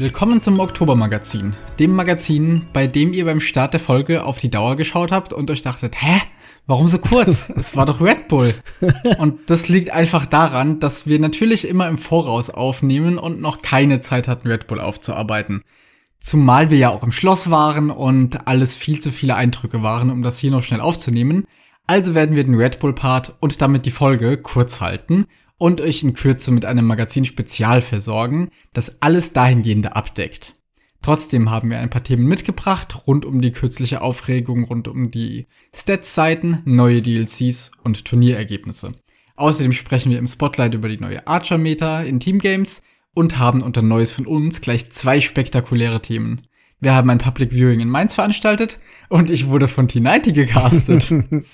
Willkommen zum Oktobermagazin, dem Magazin, bei dem ihr beim Start der Folge auf die Dauer geschaut habt und euch dachtet, hä? Warum so kurz? es war doch Red Bull. Und das liegt einfach daran, dass wir natürlich immer im Voraus aufnehmen und noch keine Zeit hatten, Red Bull aufzuarbeiten. Zumal wir ja auch im Schloss waren und alles viel zu viele Eindrücke waren, um das hier noch schnell aufzunehmen. Also werden wir den Red Bull Part und damit die Folge kurz halten und euch in Kürze mit einem Magazin Spezial versorgen, das alles dahingehende abdeckt. Trotzdem haben wir ein paar Themen mitgebracht rund um die kürzliche Aufregung, rund um die Stats-Seiten, neue DLCs und Turnierergebnisse. Außerdem sprechen wir im Spotlight über die neue Archer-Meta in Teamgames und haben unter Neues von uns gleich zwei spektakuläre Themen. Wir haben ein Public Viewing in Mainz veranstaltet und ich wurde von T90 gecastet.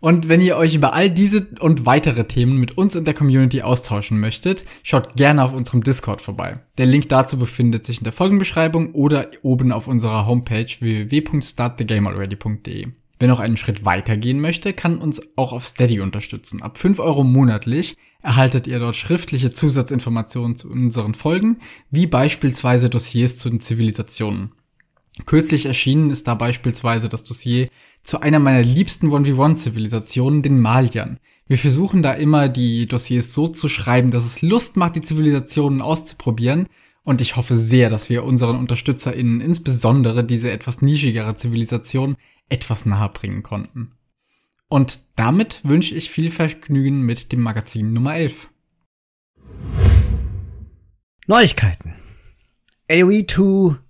Und wenn ihr euch über all diese und weitere Themen mit uns in der Community austauschen möchtet, schaut gerne auf unserem Discord vorbei. Der Link dazu befindet sich in der Folgenbeschreibung oder oben auf unserer Homepage www.startthegamealready.de. Wer noch einen Schritt weiter gehen möchte, kann uns auch auf Steady unterstützen. Ab 5 Euro monatlich erhaltet ihr dort schriftliche Zusatzinformationen zu unseren Folgen, wie beispielsweise Dossiers zu den Zivilisationen. Kürzlich erschienen ist da beispielsweise das Dossier zu einer meiner liebsten 1v1-Zivilisationen, den Maliern. Wir versuchen da immer die Dossiers so zu schreiben, dass es Lust macht, die Zivilisationen auszuprobieren. Und ich hoffe sehr, dass wir unseren UnterstützerInnen insbesondere diese etwas nischigere Zivilisation etwas nahe bringen konnten. Und damit wünsche ich viel Vergnügen mit dem Magazin Nummer 11. Neuigkeiten. AOE 2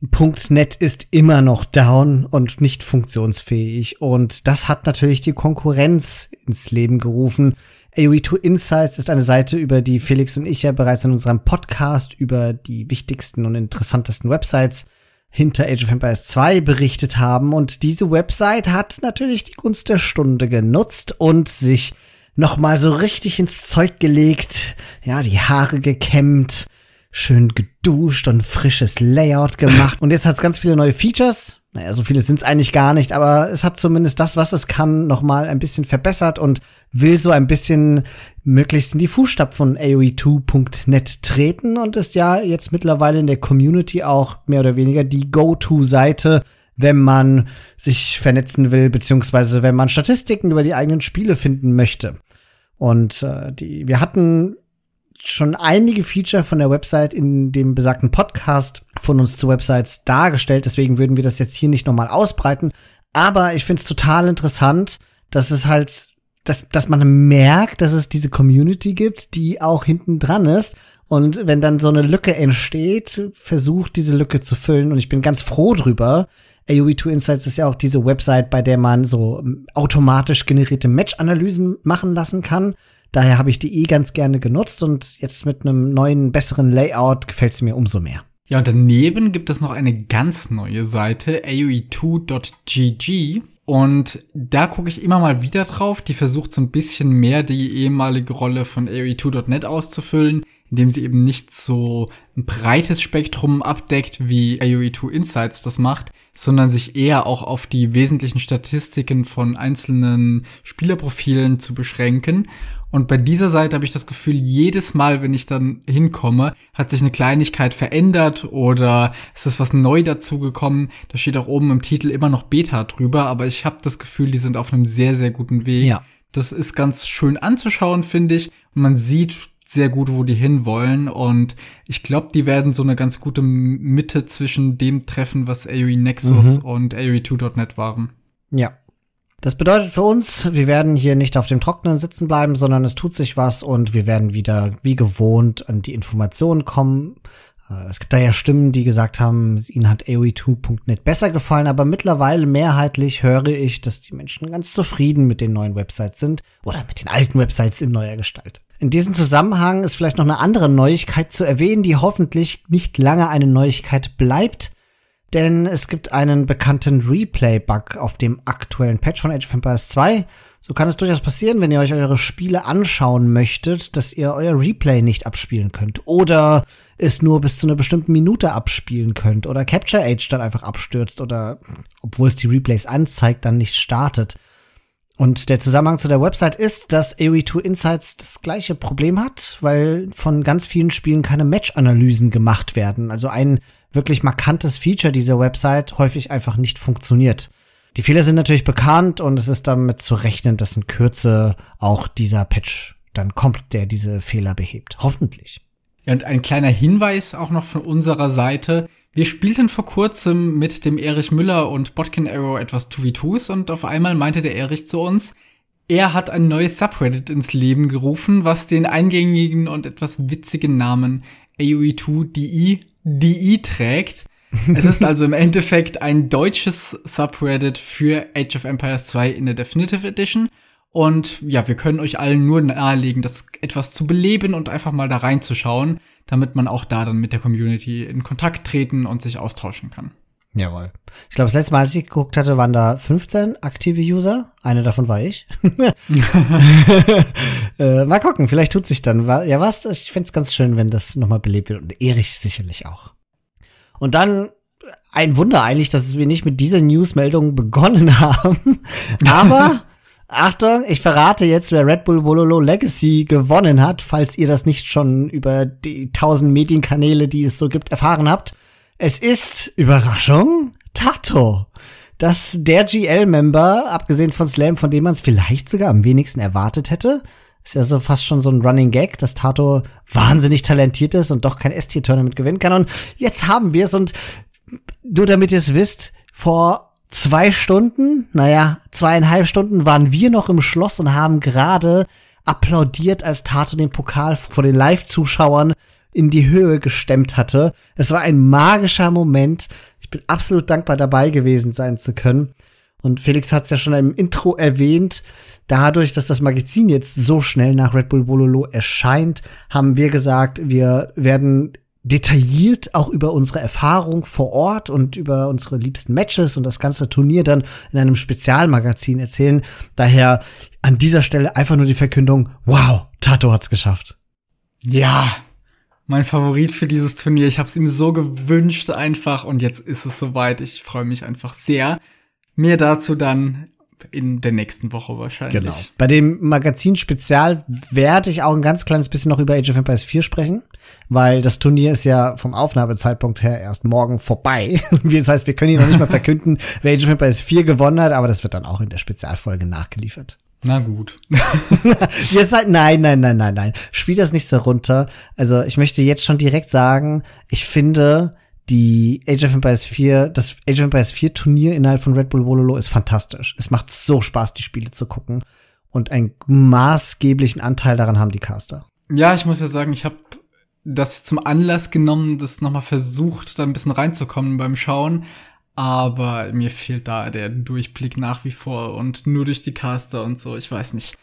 .NET ist immer noch down und nicht funktionsfähig und das hat natürlich die Konkurrenz ins Leben gerufen. AOE2 Insights ist eine Seite, über die Felix und ich ja bereits in unserem Podcast über die wichtigsten und interessantesten Websites hinter Age of Empires 2 berichtet haben und diese Website hat natürlich die Gunst der Stunde genutzt und sich nochmal so richtig ins Zeug gelegt, ja, die Haare gekämmt, schön geduscht und frisches Layout gemacht. Und jetzt hat es ganz viele neue Features. Naja, so viele sind es eigentlich gar nicht, aber es hat zumindest das, was es kann, noch mal ein bisschen verbessert und will so ein bisschen möglichst in die Fußstapfen von AOE2.net treten und ist ja jetzt mittlerweile in der Community auch mehr oder weniger die Go-To-Seite, wenn man sich vernetzen will, beziehungsweise wenn man Statistiken über die eigenen Spiele finden möchte. Und äh, die, wir hatten schon einige Feature von der Website in dem besagten Podcast von uns zu Websites dargestellt. Deswegen würden wir das jetzt hier nicht nochmal ausbreiten. Aber ich finde es total interessant, dass es halt, dass, dass man merkt, dass es diese Community gibt, die auch hinten dran ist. Und wenn dann so eine Lücke entsteht, versucht diese Lücke zu füllen. Und ich bin ganz froh drüber. AOE2 Insights ist ja auch diese Website, bei der man so ähm, automatisch generierte Match-Analysen machen lassen kann. Daher habe ich die eh ganz gerne genutzt und jetzt mit einem neuen, besseren Layout gefällt sie mir umso mehr. Ja, und daneben gibt es noch eine ganz neue Seite, aoe2.gg. Und da gucke ich immer mal wieder drauf. Die versucht so ein bisschen mehr die ehemalige Rolle von aoe2.net auszufüllen, indem sie eben nicht so ein breites Spektrum abdeckt, wie AOE2 Insights das macht, sondern sich eher auch auf die wesentlichen Statistiken von einzelnen Spielerprofilen zu beschränken. Und bei dieser Seite habe ich das Gefühl, jedes Mal, wenn ich dann hinkomme, hat sich eine Kleinigkeit verändert oder es ist was neu dazugekommen. Da steht auch oben im Titel immer noch Beta drüber, aber ich habe das Gefühl, die sind auf einem sehr, sehr guten Weg. Ja. Das ist ganz schön anzuschauen, finde ich. Und man sieht sehr gut, wo die hinwollen. Und ich glaube, die werden so eine ganz gute Mitte zwischen dem treffen, was AOE Nexus mhm. und AOE2.net waren. Ja, das bedeutet für uns, wir werden hier nicht auf dem Trockenen sitzen bleiben, sondern es tut sich was und wir werden wieder wie gewohnt an die Informationen kommen. Äh, es gibt da ja Stimmen, die gesagt haben, ihnen hat AOE2.net besser gefallen, aber mittlerweile mehrheitlich höre ich, dass die Menschen ganz zufrieden mit den neuen Websites sind oder mit den alten Websites in neuer Gestalt. In diesem Zusammenhang ist vielleicht noch eine andere Neuigkeit zu erwähnen, die hoffentlich nicht lange eine Neuigkeit bleibt denn es gibt einen bekannten Replay-Bug auf dem aktuellen Patch von Age of Empires 2. So kann es durchaus passieren, wenn ihr euch eure Spiele anschauen möchtet, dass ihr euer Replay nicht abspielen könnt oder es nur bis zu einer bestimmten Minute abspielen könnt oder Capture Age dann einfach abstürzt oder obwohl es die Replays anzeigt, dann nicht startet. Und der Zusammenhang zu der Website ist, dass AOE2 Insights das gleiche Problem hat, weil von ganz vielen Spielen keine Match-Analysen gemacht werden. Also ein wirklich markantes Feature dieser Website häufig einfach nicht funktioniert. Die Fehler sind natürlich bekannt und es ist damit zu rechnen, dass in Kürze auch dieser Patch dann kommt, der diese Fehler behebt. Hoffentlich. Ja, und ein kleiner Hinweis auch noch von unserer Seite. Wir spielten vor kurzem mit dem Erich Müller und Botkin Arrow etwas 2v2s und auf einmal meinte der Erich zu uns, er hat ein neues Subreddit ins Leben gerufen, was den eingängigen und etwas witzigen Namen AOE2DI DI trägt. Es ist also im Endeffekt ein deutsches Subreddit für Age of Empires 2 in der Definitive Edition. Und ja, wir können euch allen nur nahelegen, das etwas zu beleben und einfach mal da reinzuschauen damit man auch da dann mit der Community in Kontakt treten und sich austauschen kann. Jawohl. Ich glaube, das letzte Mal, als ich geguckt hatte, waren da 15 aktive User. Eine davon war ich. äh, mal gucken, vielleicht tut sich dann. Ja, was? Ich fände es ganz schön, wenn das nochmal belebt wird. Und Erich sicherlich auch. Und dann ein Wunder eigentlich, dass wir nicht mit dieser Newsmeldung begonnen haben. Aber Achtung, ich verrate jetzt, wer Red Bull Wololo Legacy gewonnen hat, falls ihr das nicht schon über die tausend Medienkanäle, die es so gibt, erfahren habt. Es ist, Überraschung, Tato. Das der GL-Member, abgesehen von Slam, von dem man es vielleicht sogar am wenigsten erwartet hätte. Ist ja so fast schon so ein Running Gag, dass Tato wahnsinnig talentiert ist und doch kein S-Tier-Tournament gewinnen kann. Und jetzt haben wir es und nur damit ihr es wisst, vor zwei Stunden, naja, zweieinhalb Stunden waren wir noch im Schloss und haben gerade applaudiert, als Tato den Pokal vor den Live-Zuschauern in die Höhe gestemmt hatte. Es war ein magischer Moment. Ich bin absolut dankbar dabei gewesen sein zu können. Und Felix hat es ja schon im Intro erwähnt. Dadurch, dass das Magazin jetzt so schnell nach Red Bull Bololo erscheint, haben wir gesagt, wir werden detailliert auch über unsere Erfahrung vor Ort und über unsere liebsten Matches und das ganze Turnier dann in einem Spezialmagazin erzählen. Daher an dieser Stelle einfach nur die Verkündung, wow, Tato hat's geschafft. Ja, mein Favorit für dieses Turnier. Ich habe es ihm so gewünscht einfach und jetzt ist es soweit. Ich freue mich einfach sehr. Mehr dazu dann in der nächsten Woche wahrscheinlich. Genau. Bei dem Magazin Spezial werde ich auch ein ganz kleines bisschen noch über Age of Empires 4 sprechen, weil das Turnier ist ja vom Aufnahmezeitpunkt her erst morgen vorbei. das heißt, wir können hier noch nicht mal verkünden, wer Age of Empires 4 gewonnen hat, aber das wird dann auch in der Spezialfolge nachgeliefert. Na gut. Ihr seid, nein, nein, nein, nein, nein. Spiel das nicht so runter. Also ich möchte jetzt schon direkt sagen, ich finde, die Age of Empires 4, das Age of Empires 4 Turnier innerhalb von Red Bull Wololo ist fantastisch. Es macht so Spaß, die Spiele zu gucken. Und einen maßgeblichen Anteil daran haben die Caster. Ja, ich muss ja sagen, ich habe das zum Anlass genommen, das nochmal versucht, da ein bisschen reinzukommen beim Schauen. Aber mir fehlt da der Durchblick nach wie vor und nur durch die Caster und so, ich weiß nicht.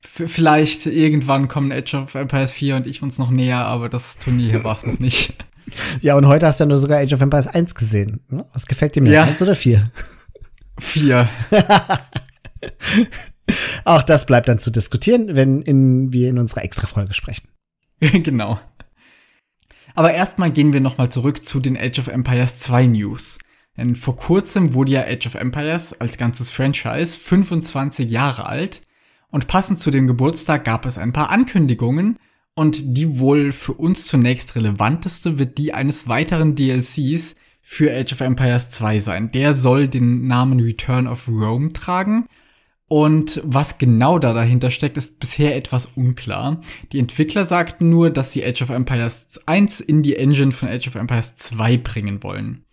V vielleicht irgendwann kommen Age of Empires 4 und ich uns noch näher, aber das Turnier hier war es noch nicht. Ja, und heute hast du ja nur sogar Age of Empires 1 gesehen. Ne? Was gefällt dir mehr? Ja. Eins oder vier? Vier. Auch das bleibt dann zu diskutieren, wenn in, wir in unserer Extra-Folge sprechen. genau. Aber erstmal gehen wir nochmal zurück zu den Age of Empires 2 News. Denn vor kurzem wurde ja Age of Empires als ganzes Franchise 25 Jahre alt und passend zu dem Geburtstag gab es ein paar Ankündigungen, und die wohl für uns zunächst relevanteste wird die eines weiteren DLCs für Age of Empires 2 sein. Der soll den Namen Return of Rome tragen. Und was genau da dahinter steckt, ist bisher etwas unklar. Die Entwickler sagten nur, dass sie Age of Empires 1 in die Engine von Age of Empires 2 bringen wollen.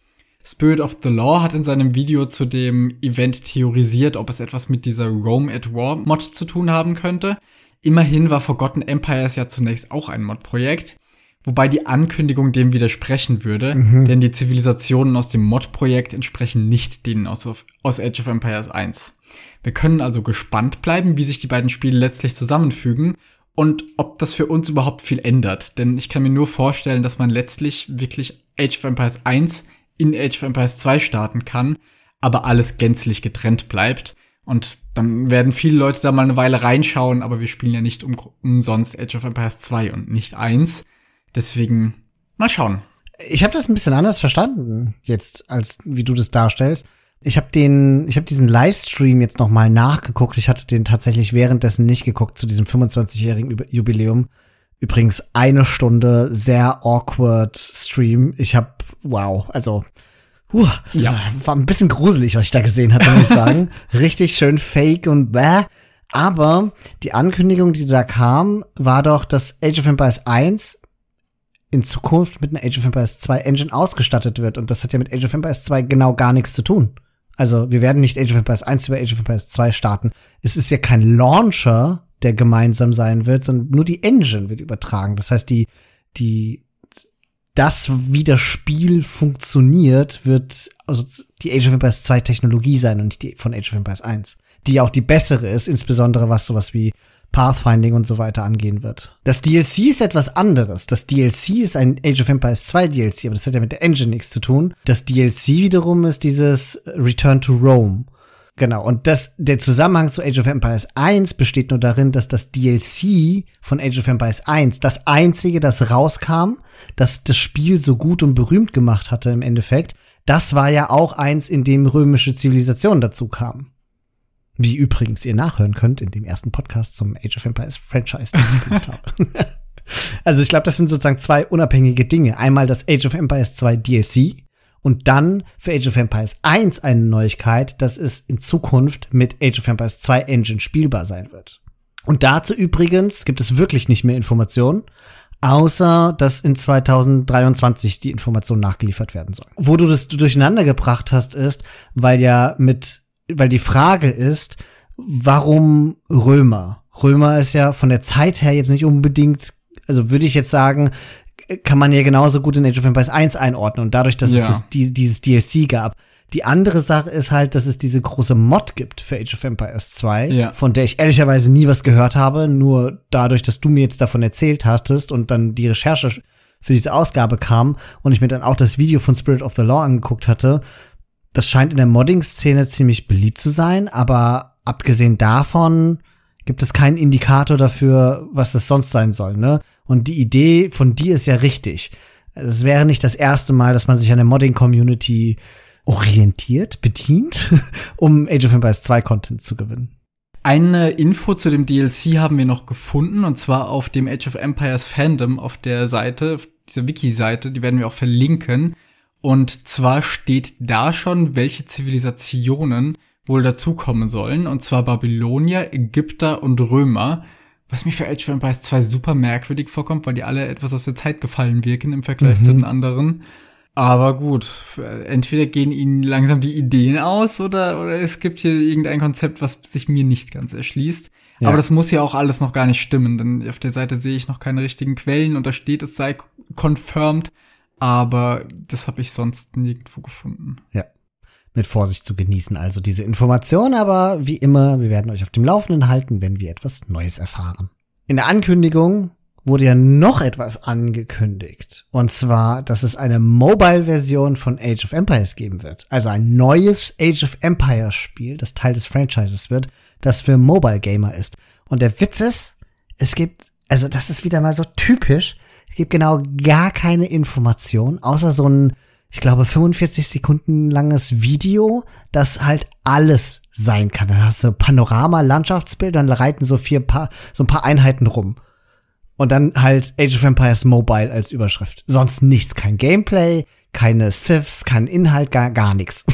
Spirit of the Law hat in seinem Video zu dem Event theorisiert, ob es etwas mit dieser Rome at War Mod zu tun haben könnte. Immerhin war Forgotten Empires ja zunächst auch ein Mod-Projekt, wobei die Ankündigung dem widersprechen würde, mhm. denn die Zivilisationen aus dem Mod-Projekt entsprechen nicht denen aus, aus Age of Empires 1. Wir können also gespannt bleiben, wie sich die beiden Spiele letztlich zusammenfügen und ob das für uns überhaupt viel ändert. Denn ich kann mir nur vorstellen, dass man letztlich wirklich Age of Empires 1 in Age of Empires 2 starten kann, aber alles gänzlich getrennt bleibt. Und dann werden viele Leute da mal eine Weile reinschauen, aber wir spielen ja nicht um, umsonst Age of Empires 2 und nicht 1. Deswegen mal schauen. Ich habe das ein bisschen anders verstanden jetzt, als wie du das darstellst. Ich habe den, ich habe diesen Livestream jetzt noch mal nachgeguckt. Ich hatte den tatsächlich währenddessen nicht geguckt zu diesem 25-jährigen Jubiläum. Übrigens eine Stunde sehr awkward Stream. Ich habe wow, also uh, ja. war ein bisschen gruselig, was ich da gesehen habe, muss ich sagen. Richtig schön fake und bäh. Aber die Ankündigung, die da kam, war doch, dass Age of Empires 1 in Zukunft mit einer Age of Empires 2 Engine ausgestattet wird. Und das hat ja mit Age of Empires 2 genau gar nichts zu tun. Also wir werden nicht Age of Empires 1 über Age of Empires 2 starten. Es ist ja kein Launcher, der gemeinsam sein wird, sondern nur die Engine wird übertragen. Das heißt, die, die, das, wie das Spiel funktioniert, wird also die Age of Empires 2 Technologie sein und nicht die von Age of Empires 1. Die auch die bessere ist, insbesondere was sowas wie Pathfinding und so weiter angehen wird. Das DLC ist etwas anderes. Das DLC ist ein Age of Empires 2 DLC, aber das hat ja mit der Engine nichts zu tun. Das DLC wiederum ist dieses Return to Rome. Genau, und das, der Zusammenhang zu Age of Empires 1 besteht nur darin, dass das DLC von Age of Empires 1 das einzige, das rauskam, das das Spiel so gut und berühmt gemacht hatte im Endeffekt, das war ja auch eins, in dem römische Zivilisation dazu kam. Wie übrigens ihr nachhören könnt in dem ersten Podcast zum Age of Empires Franchise, das ich gemacht habe. also ich glaube, das sind sozusagen zwei unabhängige Dinge. Einmal das Age of Empires 2 DLC und dann für Age of Empires 1 eine Neuigkeit, dass es in Zukunft mit Age of Empires 2 Engine spielbar sein wird. Und dazu übrigens gibt es wirklich nicht mehr Informationen, außer dass in 2023 die Information nachgeliefert werden soll. Wo du das durcheinander gebracht hast, ist, weil ja mit weil die Frage ist, warum Römer? Römer ist ja von der Zeit her jetzt nicht unbedingt, also würde ich jetzt sagen, kann man ja genauso gut in Age of Empires 1 einordnen und dadurch, dass ja. es das, die, dieses DLC gab. Die andere Sache ist halt, dass es diese große Mod gibt für Age of Empires 2, ja. von der ich ehrlicherweise nie was gehört habe, nur dadurch, dass du mir jetzt davon erzählt hattest und dann die Recherche für diese Ausgabe kam und ich mir dann auch das Video von Spirit of the Law angeguckt hatte, das scheint in der Modding-Szene ziemlich beliebt zu sein, aber abgesehen davon gibt es keinen Indikator dafür, was es sonst sein soll, ne? Und die Idee von dir ist ja richtig. Es wäre nicht das erste Mal, dass man sich an der Modding-Community orientiert, bedient, um Age of Empires 2 Content zu gewinnen. Eine Info zu dem DLC haben wir noch gefunden, und zwar auf dem Age of Empires Fandom auf der Seite, auf dieser Wiki-Seite, die werden wir auch verlinken. Und zwar steht da schon, welche Zivilisationen wohl dazukommen sollen. Und zwar Babylonier, Ägypter und Römer. Was mir für Age of Empires 2 super merkwürdig vorkommt, weil die alle etwas aus der Zeit gefallen wirken im Vergleich mhm. zu den anderen. Aber gut, entweder gehen ihnen langsam die Ideen aus oder, oder es gibt hier irgendein Konzept, was sich mir nicht ganz erschließt. Ja. Aber das muss ja auch alles noch gar nicht stimmen, denn auf der Seite sehe ich noch keine richtigen Quellen und da steht, es sei confirmed aber das habe ich sonst nirgendwo gefunden. Ja. Mit Vorsicht zu genießen, also diese Information, aber wie immer, wir werden euch auf dem Laufenden halten, wenn wir etwas Neues erfahren. In der Ankündigung wurde ja noch etwas angekündigt. Und zwar, dass es eine Mobile-Version von Age of Empires geben wird. Also ein neues Age of Empires Spiel, das Teil des Franchises wird, das für Mobile Gamer ist. Und der Witz ist, es gibt, also das ist wieder mal so typisch, es gibt genau gar keine Information, außer so ein, ich glaube, 45 Sekunden langes Video, das halt alles sein kann. Da hast du Panorama, Landschaftsbild, dann reiten so vier paar, so ein paar Einheiten rum. Und dann halt Age of Empires Mobile als Überschrift. Sonst nichts, kein Gameplay, keine Siths, kein Inhalt, gar, gar nichts.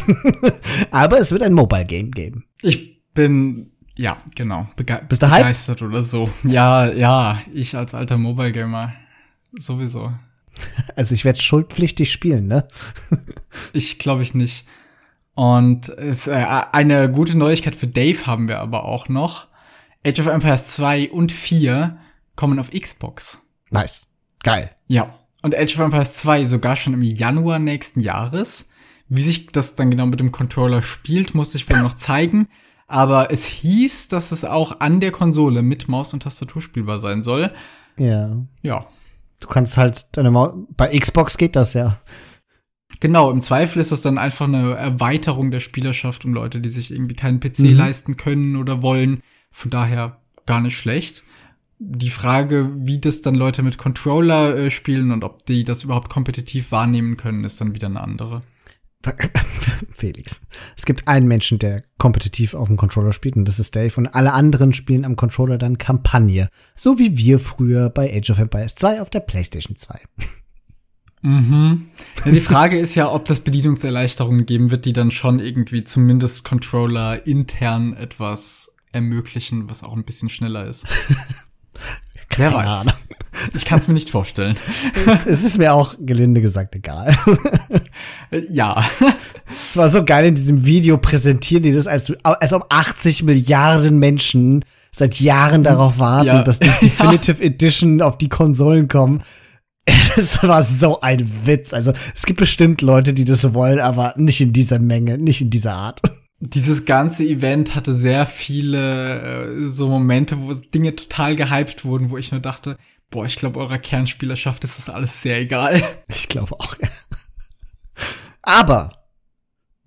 Aber es wird ein Mobile Game geben. Ich bin, ja, genau, bege Bist du begeistert hype? oder so. Ja, ja, ich als alter Mobile Gamer Sowieso. Also ich werde schuldpflichtig spielen, ne? ich glaube ich nicht. Und es, äh, eine gute Neuigkeit für Dave haben wir aber auch noch. Age of Empires 2 und 4 kommen auf Xbox. Nice. Geil. Ja. Und Age of Empires 2 sogar schon im Januar nächsten Jahres. Wie sich das dann genau mit dem Controller spielt, muss ich wohl noch zeigen. Aber es hieß, dass es auch an der Konsole mit Maus und Tastatur spielbar sein soll. Ja. Ja. Du kannst halt deine Maus, bei Xbox geht das ja. Genau, im Zweifel ist das dann einfach eine Erweiterung der Spielerschaft um Leute, die sich irgendwie keinen PC mhm. leisten können oder wollen. Von daher gar nicht schlecht. Die Frage, wie das dann Leute mit Controller äh, spielen und ob die das überhaupt kompetitiv wahrnehmen können, ist dann wieder eine andere. Felix, es gibt einen Menschen, der kompetitiv auf dem Controller spielt und das ist Dave und alle anderen spielen am Controller dann Kampagne. So wie wir früher bei Age of Empires 2 auf der PlayStation 2. Mhm. Ja, die Frage ist ja, ob das Bedienungserleichterungen geben wird, die dann schon irgendwie zumindest Controller intern etwas ermöglichen, was auch ein bisschen schneller ist. Wer weiß. Ahnung. Ich kann es mir nicht vorstellen. Es, es, ist mir auch gelinde gesagt egal. ja. Es war so geil in diesem Video präsentieren die das, als, als ob 80 Milliarden Menschen seit Jahren darauf warten, ja. dass die Definitive ja. Edition auf die Konsolen kommen. Es war so ein Witz. Also es gibt bestimmt Leute, die das wollen, aber nicht in dieser Menge, nicht in dieser Art dieses ganze Event hatte sehr viele äh, so Momente, wo Dinge total gehypt wurden, wo ich nur dachte, boah, ich glaube, eurer Kernspielerschaft ist das alles sehr egal. Ich glaube auch. Ja. Aber,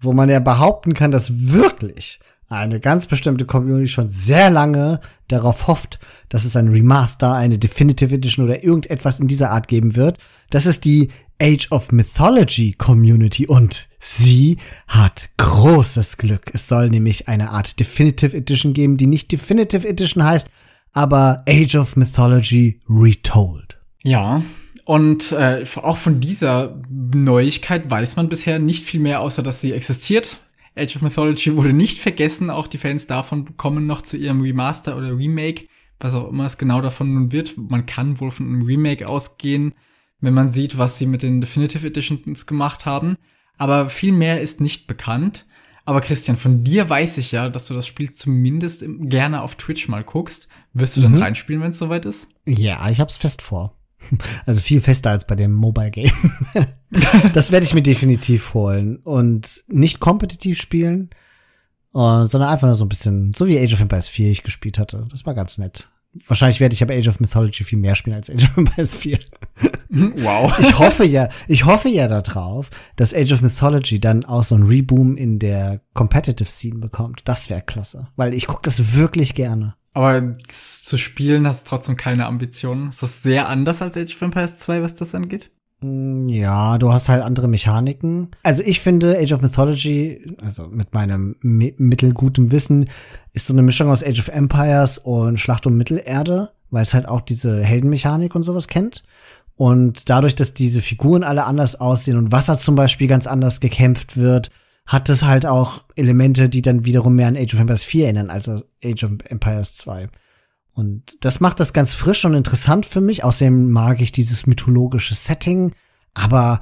wo man ja behaupten kann, dass wirklich eine ganz bestimmte Community schon sehr lange darauf hofft, dass es ein Remaster, eine Definitive Edition oder irgendetwas in dieser Art geben wird, das ist die Age of Mythology Community und sie hat großes Glück. Es soll nämlich eine Art Definitive Edition geben, die nicht Definitive Edition heißt, aber Age of Mythology Retold. Ja, und äh, auch von dieser Neuigkeit weiß man bisher nicht viel mehr, außer dass sie existiert. Age of Mythology wurde nicht vergessen, auch die Fans davon kommen noch zu ihrem Remaster oder Remake, was auch immer es genau davon nun wird. Man kann wohl von einem Remake ausgehen wenn man sieht, was sie mit den Definitive Editions gemacht haben. Aber viel mehr ist nicht bekannt. Aber Christian, von dir weiß ich ja, dass du das Spiel zumindest gerne auf Twitch mal guckst. Wirst du mhm. dann reinspielen, wenn es soweit ist? Ja, ich hab's fest vor. Also viel fester als bei dem Mobile Game. das werde ich mir definitiv holen und nicht kompetitiv spielen, uh, sondern einfach nur so ein bisschen, so wie Age of Empires 4 ich gespielt hatte. Das war ganz nett. Wahrscheinlich werde ich aber Age of Mythology viel mehr spielen als Age of Empires 4. Wow. Ich hoffe ja, ich hoffe ja darauf, dass Age of Mythology dann auch so ein Reboom in der Competitive Scene bekommt. Das wäre klasse, weil ich gucke das wirklich gerne. Aber zu spielen hast du trotzdem keine Ambitionen. Ist das sehr anders als Age of Empires 2, was das angeht? Mm, ja, du hast halt andere Mechaniken. Also ich finde Age of Mythology, also mit meinem mittelgutem Wissen, ist so eine Mischung aus Age of Empires und Schlacht um Mittelerde, weil es halt auch diese Heldenmechanik und sowas kennt. Und dadurch, dass diese Figuren alle anders aussehen und Wasser zum Beispiel ganz anders gekämpft wird, hat es halt auch Elemente, die dann wiederum mehr an Age of Empires 4 erinnern, als Age of Empires 2. Und das macht das ganz frisch und interessant für mich. Außerdem mag ich dieses mythologische Setting. Aber,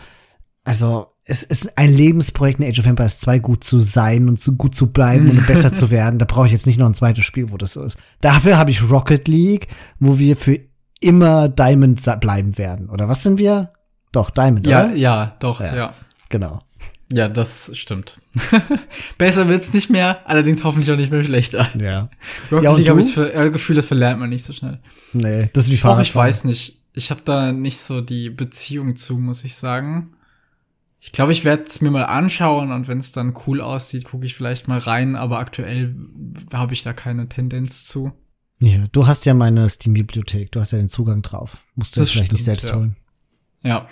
also, es ist ein Lebensprojekt in Age of Empires 2 gut zu sein und zu gut zu bleiben und besser zu werden. Da brauche ich jetzt nicht noch ein zweites Spiel, wo das so ist. Dafür habe ich Rocket League, wo wir für immer Diamond bleiben werden. Oder was sind wir? Doch, Diamond, ja, oder? Ja, doch, ja. ja. Genau. Ja, das stimmt. Besser wird's nicht mehr, allerdings hoffentlich auch nicht mehr schlechter. Ja. Rocket ja, League habe ich das äh, Gefühl, das verlernt man nicht so schnell. Nee, das ist wie Fahrradfahren. Doch, ich weiß nicht. Ich habe da nicht so die Beziehung zu, muss ich sagen. Ich glaube, ich werde es mir mal anschauen und wenn es dann cool aussieht, gucke ich vielleicht mal rein, aber aktuell habe ich da keine Tendenz zu. Ja, du hast ja meine Steam-Bibliothek, du hast ja den Zugang drauf. Musst du das, das vielleicht stimmt, nicht selbst ja. holen. Ja,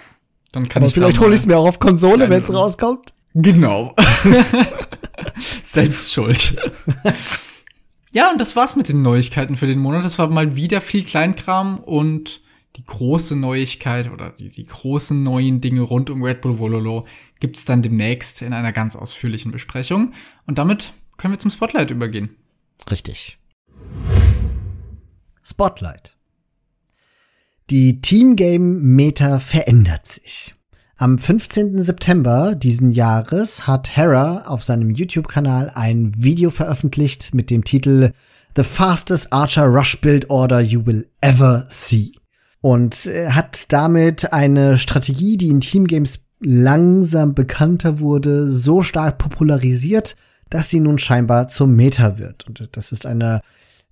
dann kann Aber ich vielleicht hole ich es mir auch auf Konsole, wenn es rauskommt. Genau. Selbst schuld. ja, und das war's mit den Neuigkeiten für den Monat. Das war mal wieder viel Kleinkram und die große Neuigkeit oder die, die großen neuen Dinge rund um Red Bull Vololo gibt's dann demnächst in einer ganz ausführlichen Besprechung. Und damit können wir zum Spotlight übergehen. Richtig. Spotlight. Die Teamgame-Meta verändert sich. Am 15. September diesen Jahres hat Hera auf seinem YouTube-Kanal ein Video veröffentlicht mit dem Titel The Fastest Archer Rush Build Order You Will Ever See. Und äh, hat damit eine Strategie, die in Teamgames langsam bekannter wurde, so stark popularisiert, dass sie nun scheinbar zum Meta wird. Und das ist eine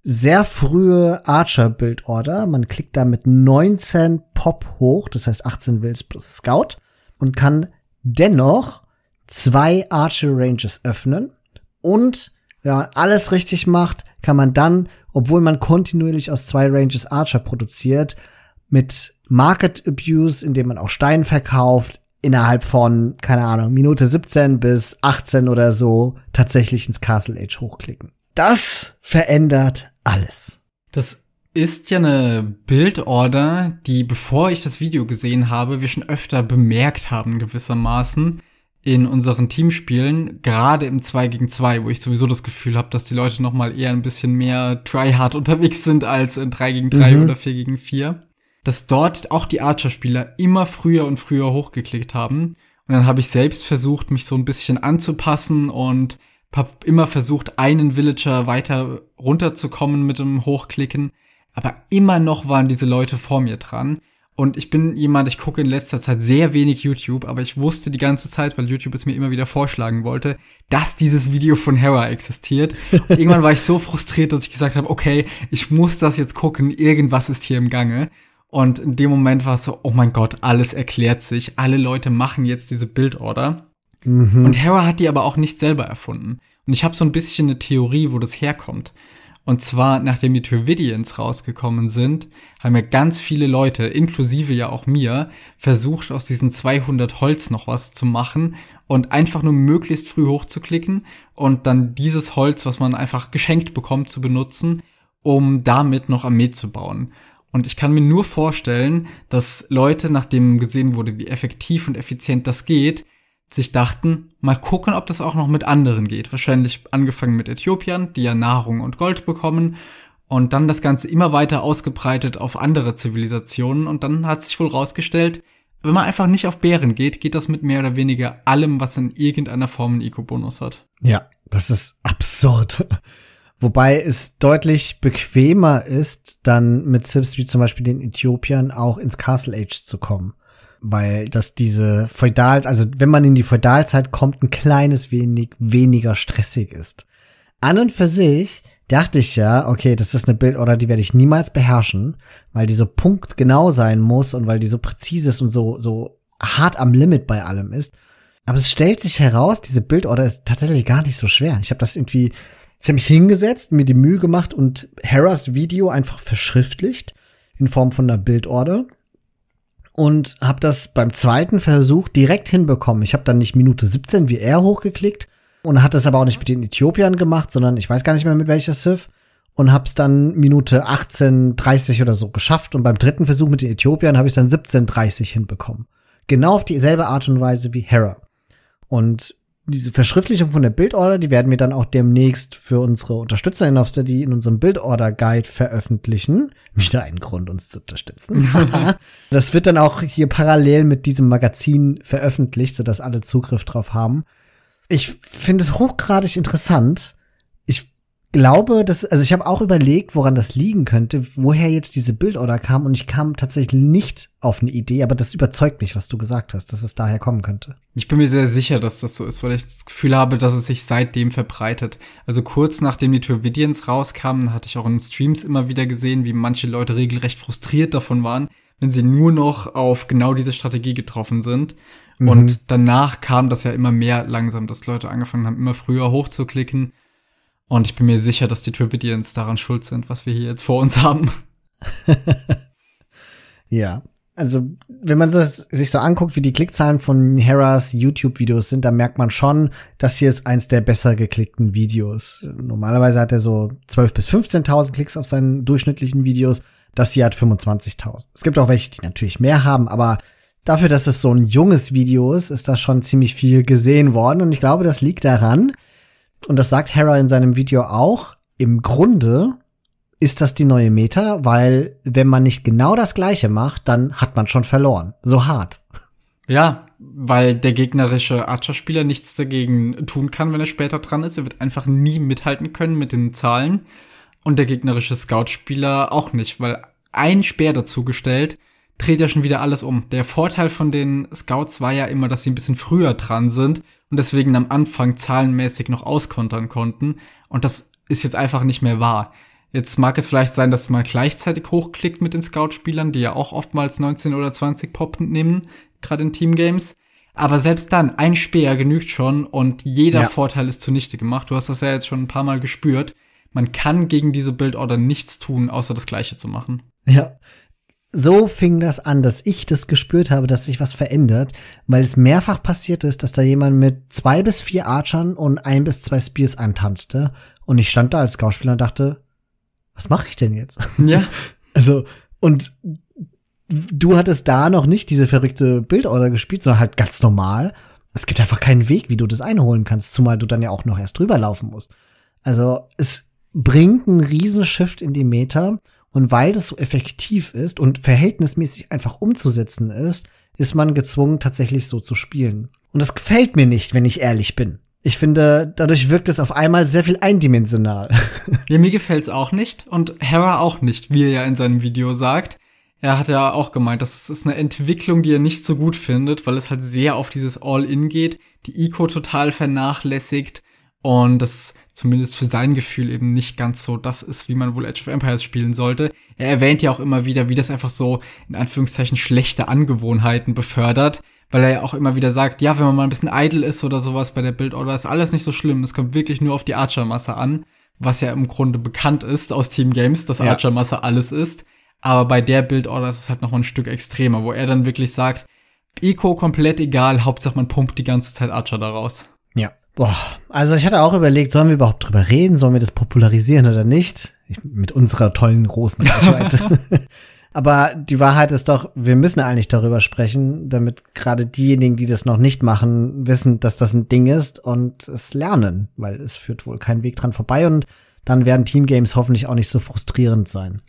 sehr frühe Archer-Build-Order. Man klickt da mit 19 Pop hoch, das heißt 18 Wills plus Scout, und kann dennoch zwei Archer-Ranges öffnen. Und wenn man alles richtig macht, kann man dann, obwohl man kontinuierlich aus zwei Ranges Archer produziert, mit Market Abuse, indem man auch Stein verkauft, innerhalb von, keine Ahnung, Minute 17 bis 18 oder so tatsächlich ins Castle Age hochklicken. Das verändert alles. Das ist ja eine Bildorder, die, bevor ich das Video gesehen habe, wir schon öfter bemerkt haben gewissermaßen in unseren Teamspielen, gerade im 2 gegen 2, wo ich sowieso das Gefühl habe, dass die Leute noch mal eher ein bisschen mehr tryhard unterwegs sind als in 3 gegen 3 mhm. oder 4 gegen 4, dass dort auch die Archer-Spieler immer früher und früher hochgeklickt haben. Und dann habe ich selbst versucht, mich so ein bisschen anzupassen und habe immer versucht, einen Villager weiter runterzukommen mit dem Hochklicken aber immer noch waren diese Leute vor mir dran. Und ich bin jemand, ich gucke in letzter Zeit sehr wenig YouTube, aber ich wusste die ganze Zeit, weil YouTube es mir immer wieder vorschlagen wollte, dass dieses Video von Hera existiert. Und irgendwann war ich so frustriert, dass ich gesagt habe, okay, ich muss das jetzt gucken, irgendwas ist hier im Gange. Und in dem Moment war es so, oh mein Gott, alles erklärt sich, alle Leute machen jetzt diese Bildorder. Mhm. Und Hera hat die aber auch nicht selber erfunden. Und ich habe so ein bisschen eine Theorie, wo das herkommt. Und zwar, nachdem die Trvidians rausgekommen sind, haben ja ganz viele Leute, inklusive ja auch mir, versucht, aus diesen 200 Holz noch was zu machen und einfach nur möglichst früh hochzuklicken und dann dieses Holz, was man einfach geschenkt bekommt, zu benutzen, um damit noch Armee zu bauen. Und ich kann mir nur vorstellen, dass Leute, nachdem gesehen wurde, wie effektiv und effizient das geht, sich dachten, mal gucken, ob das auch noch mit anderen geht. Wahrscheinlich angefangen mit Äthiopiern, die ja Nahrung und Gold bekommen und dann das Ganze immer weiter ausgebreitet auf andere Zivilisationen und dann hat sich wohl rausgestellt, wenn man einfach nicht auf Bären geht, geht das mit mehr oder weniger allem, was in irgendeiner Form einen Eco-Bonus hat. Ja, das ist absurd. Wobei es deutlich bequemer ist, dann mit Sims wie zum Beispiel den Äthiopiern auch ins Castle Age zu kommen weil das diese Feudal, also wenn man in die Feudalzeit kommt, ein kleines wenig weniger stressig ist. An und für sich dachte ich ja, okay, das ist eine Bildorder, die werde ich niemals beherrschen, weil die so punktgenau sein muss und weil die so präzise ist und so, so hart am Limit bei allem ist. Aber es stellt sich heraus, diese Bildorder ist tatsächlich gar nicht so schwer. Ich habe das irgendwie, ich habe mich hingesetzt, mir die Mühe gemacht und Heras Video einfach verschriftlicht in Form von einer Bildorder und habe das beim zweiten Versuch direkt hinbekommen. Ich habe dann nicht Minute 17 wie er hochgeklickt und hat das aber auch nicht mit den Äthiopiern gemacht, sondern ich weiß gar nicht mehr mit welcher Civ und hab's dann Minute 18, 30 oder so geschafft und beim dritten Versuch mit den Äthiopiern habe ich dann 17, 30 hinbekommen. Genau auf dieselbe Art und Weise wie Hera. Und diese Verschriftlichung von der Bildorder, die werden wir dann auch demnächst für unsere UnterstützerInnen auf Steady in unserem Bildorder Guide veröffentlichen. Wieder ein Grund, uns zu unterstützen. das wird dann auch hier parallel mit diesem Magazin veröffentlicht, sodass alle Zugriff drauf haben. Ich finde es hochgradig interessant, glaube, dass, also ich habe auch überlegt, woran das liegen könnte, woher jetzt diese Bildorder kam und ich kam tatsächlich nicht auf eine Idee, aber das überzeugt mich, was du gesagt hast, dass es daher kommen könnte. Ich bin mir sehr sicher, dass das so ist, weil ich das Gefühl habe, dass es sich seitdem verbreitet. Also kurz nachdem die Turvidians rauskamen, hatte ich auch in Streams immer wieder gesehen, wie manche Leute regelrecht frustriert davon waren, wenn sie nur noch auf genau diese Strategie getroffen sind. Mhm. Und danach kam das ja immer mehr langsam, dass Leute angefangen haben, immer früher hochzuklicken und ich bin mir sicher, dass die Trividians daran schuld sind, was wir hier jetzt vor uns haben. ja. Also, wenn man das, sich so anguckt, wie die Klickzahlen von Heras YouTube-Videos sind, dann merkt man schon, das hier ist eins der besser geklickten Videos. Normalerweise hat er so 12.000 bis 15.000 Klicks auf seinen durchschnittlichen Videos. Das hier hat 25.000. Es gibt auch welche, die natürlich mehr haben, aber dafür, dass es so ein junges Video ist, ist da schon ziemlich viel gesehen worden. Und ich glaube, das liegt daran, und das sagt Hera in seinem Video auch, im Grunde ist das die neue Meta, weil wenn man nicht genau das gleiche macht, dann hat man schon verloren. So hart. Ja, weil der gegnerische Archer-Spieler nichts dagegen tun kann, wenn er später dran ist. Er wird einfach nie mithalten können mit den Zahlen. Und der gegnerische Scout-Spieler auch nicht, weil ein Speer dazugestellt dreht ja schon wieder alles um. Der Vorteil von den Scouts war ja immer, dass sie ein bisschen früher dran sind und deswegen am Anfang zahlenmäßig noch auskontern konnten. Und das ist jetzt einfach nicht mehr wahr. Jetzt mag es vielleicht sein, dass man gleichzeitig hochklickt mit den Scout-Spielern, die ja auch oftmals 19 oder 20 Pop nehmen, gerade in Teamgames. Aber selbst dann, ein Speer genügt schon und jeder ja. Vorteil ist zunichte gemacht. Du hast das ja jetzt schon ein paar Mal gespürt. Man kann gegen diese Bildorder nichts tun, außer das Gleiche zu machen. Ja, so fing das an, dass ich das gespürt habe, dass sich was verändert, weil es mehrfach passiert ist, dass da jemand mit zwei bis vier Archern und ein bis zwei Spears antanzte. Und ich stand da als Schauspieler und dachte, was mache ich denn jetzt? Ja. Also, und du hattest da noch nicht diese verrückte Bildorder gespielt, sondern halt ganz normal. Es gibt einfach keinen Weg, wie du das einholen kannst, zumal du dann ja auch noch erst drüber laufen musst. Also, es bringt einen Riesenshift in die Meta. Und weil das so effektiv ist und verhältnismäßig einfach umzusetzen ist, ist man gezwungen, tatsächlich so zu spielen. Und das gefällt mir nicht, wenn ich ehrlich bin. Ich finde, dadurch wirkt es auf einmal sehr viel eindimensional. Ja, mir gefällt's auch nicht und Hera auch nicht, wie er ja in seinem Video sagt. Er hat ja auch gemeint, das ist eine Entwicklung, die er nicht so gut findet, weil es halt sehr auf dieses All-In geht, die Eco total vernachlässigt und das zumindest für sein Gefühl eben nicht ganz so das ist, wie man wohl Age of Empires spielen sollte. Er erwähnt ja auch immer wieder, wie das einfach so in Anführungszeichen schlechte Angewohnheiten befördert, weil er ja auch immer wieder sagt, ja, wenn man mal ein bisschen idle ist oder sowas bei der Build-Order, ist alles nicht so schlimm. Es kommt wirklich nur auf die Archer-Masse an, was ja im Grunde bekannt ist aus Team Games, dass ja. Archer-Masse alles ist. Aber bei der Build-Order ist es halt noch mal ein Stück extremer, wo er dann wirklich sagt, Eco komplett egal, Hauptsache man pumpt die ganze Zeit Archer daraus. Ja, Boah, also ich hatte auch überlegt, sollen wir überhaupt drüber reden, sollen wir das popularisieren oder nicht? Ich, mit unserer tollen großen Reichweite. Aber die Wahrheit ist doch, wir müssen eigentlich darüber sprechen, damit gerade diejenigen, die das noch nicht machen, wissen, dass das ein Ding ist und es lernen, weil es führt wohl kein Weg dran vorbei und dann werden Teamgames hoffentlich auch nicht so frustrierend sein.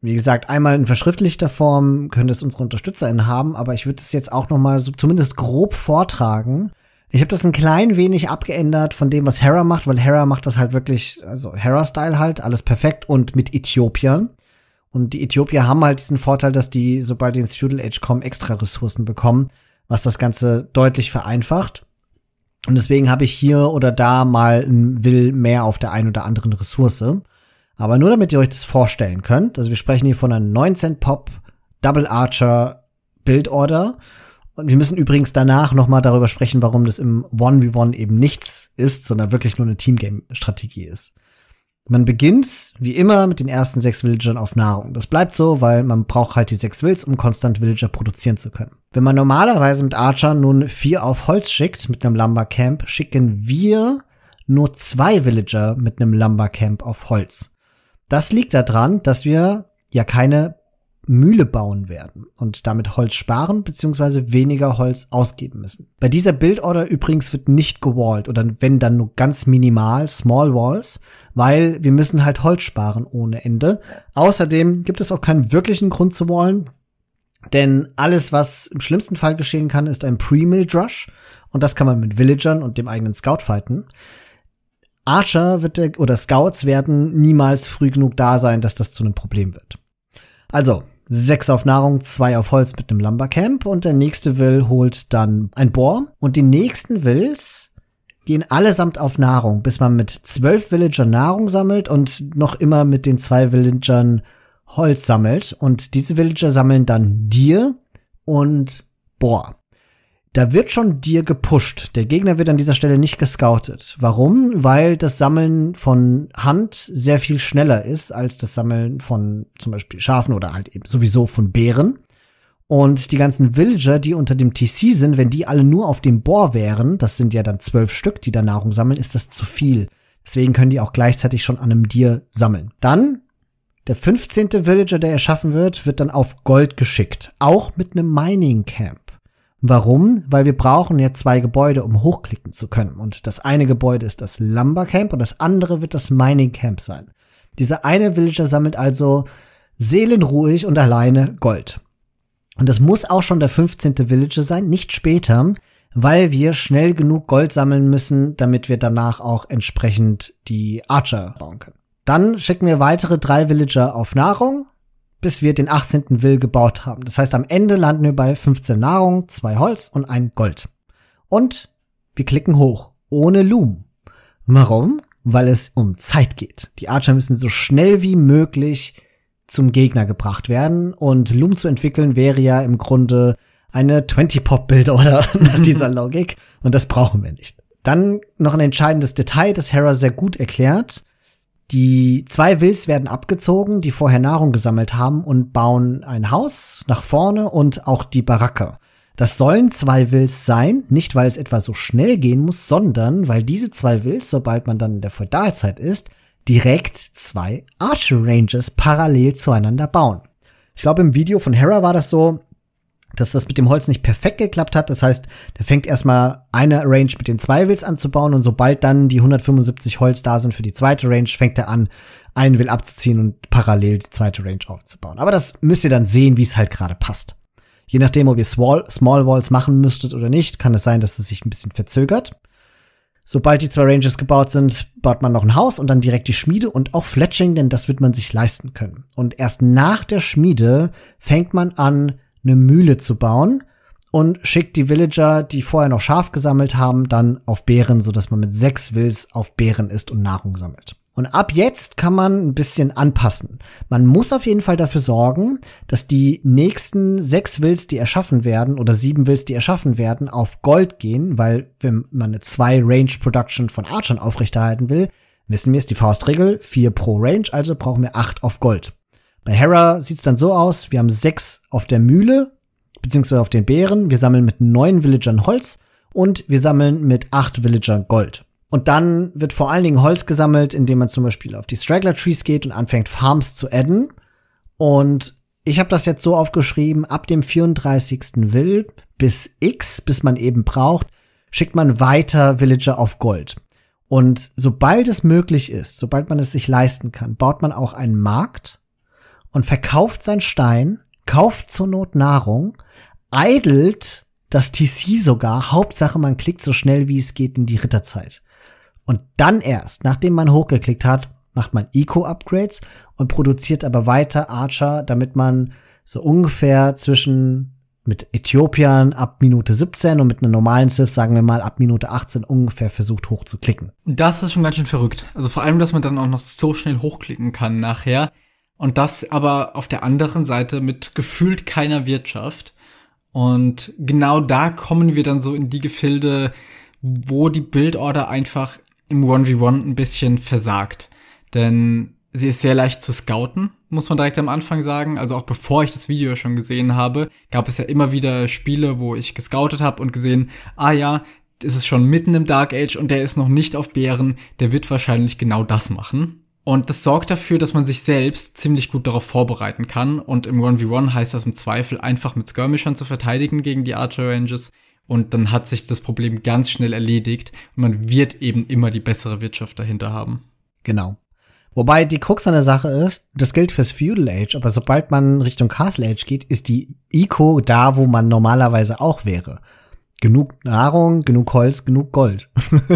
Wie gesagt, einmal in verschriftlichter Form können es unsere UnterstützerInnen haben, aber ich würde es jetzt auch noch mal so zumindest grob vortragen, ich habe das ein klein wenig abgeändert von dem, was Hera macht, weil Hera macht das halt wirklich, also Hera-Style halt, alles perfekt und mit Äthiopiern. Und die Äthiopier haben halt diesen Vorteil, dass die, sobald die ins Feudal Age kommen, extra Ressourcen bekommen, was das Ganze deutlich vereinfacht. Und deswegen habe ich hier oder da mal ein Will mehr auf der einen oder anderen Ressource. Aber nur damit ihr euch das vorstellen könnt, also wir sprechen hier von einer 19 Pop Double Archer Build Order und wir müssen übrigens danach noch mal darüber sprechen, warum das im 1v1 eben nichts ist, sondern wirklich nur eine Teamgame-Strategie ist. Man beginnt, wie immer, mit den ersten sechs Villagern auf Nahrung. Das bleibt so, weil man braucht halt die sechs Wills, um konstant Villager produzieren zu können. Wenn man normalerweise mit Archer nun vier auf Holz schickt, mit einem Lumber Camp, schicken wir nur zwei Villager mit einem Lumber Camp auf Holz. Das liegt daran, dass wir ja keine Mühle bauen werden und damit Holz sparen bzw. weniger Holz ausgeben müssen. Bei dieser Bildorder übrigens wird nicht gewallt oder wenn dann nur ganz minimal Small Walls, weil wir müssen halt Holz sparen ohne Ende. Außerdem gibt es auch keinen wirklichen Grund zu wallen, denn alles, was im schlimmsten Fall geschehen kann, ist ein Pre-Milled Rush und das kann man mit Villagern und dem eigenen Scout fighten. Archer wird der, oder Scouts werden niemals früh genug da sein, dass das zu einem Problem wird. Also, sechs auf Nahrung, zwei auf Holz mit einem Lumbercamp. Und der nächste Will holt dann ein Bohr. Und die nächsten Wills gehen allesamt auf Nahrung, bis man mit zwölf Villager Nahrung sammelt und noch immer mit den zwei Villagern Holz sammelt. Und diese Villager sammeln dann Dir und Bohr da wird schon dir gepusht. Der Gegner wird an dieser Stelle nicht gescoutet. Warum? Weil das Sammeln von Hand sehr viel schneller ist als das Sammeln von zum Beispiel Schafen oder halt eben sowieso von Bären. Und die ganzen Villager, die unter dem TC sind, wenn die alle nur auf dem Bohr wären, das sind ja dann zwölf Stück, die da Nahrung sammeln, ist das zu viel. Deswegen können die auch gleichzeitig schon an einem Dir sammeln. Dann der 15. Villager, der erschaffen wird, wird dann auf Gold geschickt. Auch mit einem Mining Camp. Warum? Weil wir brauchen ja zwei Gebäude, um hochklicken zu können. Und das eine Gebäude ist das Lumber Camp und das andere wird das Mining Camp sein. Dieser eine Villager sammelt also seelenruhig und alleine Gold. Und das muss auch schon der 15. Villager sein, nicht später, weil wir schnell genug Gold sammeln müssen, damit wir danach auch entsprechend die Archer bauen können. Dann schicken wir weitere drei Villager auf Nahrung bis wir den 18. Will gebaut haben. Das heißt, am Ende landen wir bei 15 Nahrung, zwei Holz und ein Gold. Und wir klicken hoch, ohne Loom. Warum? Weil es um Zeit geht. Die Archer müssen so schnell wie möglich zum Gegner gebracht werden und Loom zu entwickeln wäre ja im Grunde eine 20-Pop-Bild oder nach dieser Logik und das brauchen wir nicht. Dann noch ein entscheidendes Detail, das Hera sehr gut erklärt Die zwei Wills werden abgezogen, die vorher Nahrung gesammelt haben und bauen ein Haus nach vorne und auch die Baracke. Das sollen zwei Wills sein, nicht weil es etwa so schnell gehen muss, sondern weil diese zwei Wills, sobald man dann in der Feudalzeit ist, direkt zwei Archer Ranges parallel zueinander bauen. Ich glaube, im Video von Hera war das so, dass das mit dem Holz nicht perfekt geklappt hat. Das heißt, der fängt erstmal eine Range mit den zwei Wills anzubauen und sobald dann die 175 Holz da sind für die zweite Range, fängt er an, einen Will abzuziehen und parallel die zweite Range aufzubauen. Aber das müsst ihr dann sehen, wie es halt gerade passt. Je nachdem, ob ihr Small, Small Walls machen müsstet oder nicht, kann es sein, dass es sich ein bisschen verzögert. Sobald die zwei Ranges gebaut sind, baut man noch ein Haus und dann direkt die Schmiede und auch Fletching, denn das wird man sich leisten können. Und erst nach der Schmiede fängt man an, eine Mühle zu bauen und schickt die Villager, die vorher noch Schaf gesammelt haben, dann auf Bären, sodass man mit sechs Wills auf Bären isst und Nahrung sammelt. Und ab jetzt kann man ein bisschen anpassen. Man muss auf jeden Fall dafür sorgen, dass die nächsten sechs Wills, die erschaffen werden, oder sieben Wills, die erschaffen werden, auf Gold gehen, weil wenn man eine zwei Range Production von Archern aufrechterhalten will, wissen wir, ist die Faustregel, vier pro Range, also brauchen wir acht auf Gold. Bei Hera sieht's dann so aus, wir haben sechs auf der Mühle, beziehungsweise auf den Bären, wir sammeln mit neun Villagern Holz und wir sammeln mit acht Villagern Gold. Und dann wird vor allen Dingen Holz gesammelt, indem man zum Beispiel auf die Straggler Trees geht und anfängt Farms zu adden. Und ich habe das jetzt so aufgeschrieben, ab dem 34. Will bis X, bis man eben braucht, schickt man weiter Villager auf Gold. Und sobald es möglich ist, sobald man es sich leisten kann, baut man auch einen Markt und verkauft sein Stein, kauft zur Not Nahrung, eidelt das TC sogar, Hauptsache man klickt so schnell wie es geht in die Ritterzeit. Und dann erst, nachdem man hochgeklickt hat, macht man Eco-Upgrades und produziert aber weiter Archer, damit man so ungefähr zwischen mit Äthiopiern ab Minute 17 und mit einer normalen Civ, sagen wir mal, ab Minute 18 ungefähr versucht hochzuklicken. Das ist schon ganz schön verrückt. Also vor allem, dass man dann auch noch so schnell hochklicken kann nachher. Und das aber auf der anderen Seite mit gefühlt keiner Wirtschaft. Und genau da kommen wir dann so in die Gefilde, wo die Bildorder einfach im 1v1 ein bisschen versagt. Denn sie ist sehr leicht zu scouten, muss man direkt am Anfang sagen. Also auch bevor ich das Video schon gesehen habe, gab es ja immer wieder Spiele, wo ich gescoutet habe und gesehen, ah ja, ist es schon mitten im Dark Age und der ist noch nicht auf Bären, der wird wahrscheinlich genau das machen. Und das sorgt dafür, dass man sich selbst ziemlich gut darauf vorbereiten kann. Und im 1v1 heißt das im Zweifel einfach mit Skirmishern zu verteidigen gegen die Archer Ranges. Und dann hat sich das Problem ganz schnell erledigt. Und man wird eben immer die bessere Wirtschaft dahinter haben. Genau. Wobei die Krux an der Sache ist, das gilt fürs Feudal Age, aber sobald man Richtung Castle Age geht, ist die Eco da, wo man normalerweise auch wäre genug Nahrung, genug Holz, genug Gold.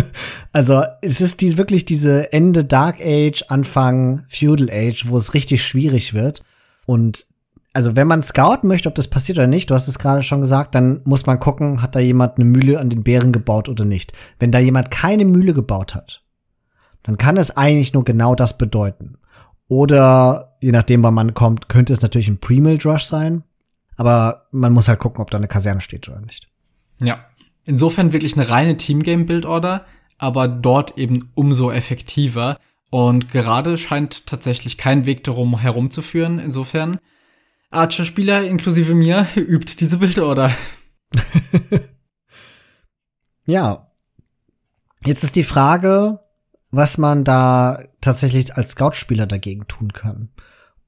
also es ist die, wirklich diese Ende Dark Age, Anfang Feudal Age, wo es richtig schwierig wird. Und also wenn man scouten möchte, ob das passiert oder nicht, du hast es gerade schon gesagt, dann muss man gucken, hat da jemand eine Mühle an den Bären gebaut oder nicht. Wenn da jemand keine Mühle gebaut hat, dann kann es eigentlich nur genau das bedeuten. Oder je nachdem, wann man kommt, könnte es natürlich ein Pre-Mill Rush sein. Aber man muss halt gucken, ob da eine Kaserne steht oder nicht. Ja. Insofern wirklich eine reine Teamgame-Build-Order, aber dort eben umso effektiver. Und gerade scheint tatsächlich kein Weg darum herumzuführen. Insofern, Archer-Spieler inklusive mir übt diese Build-Order. ja. Jetzt ist die Frage, was man da tatsächlich als Scout-Spieler dagegen tun kann.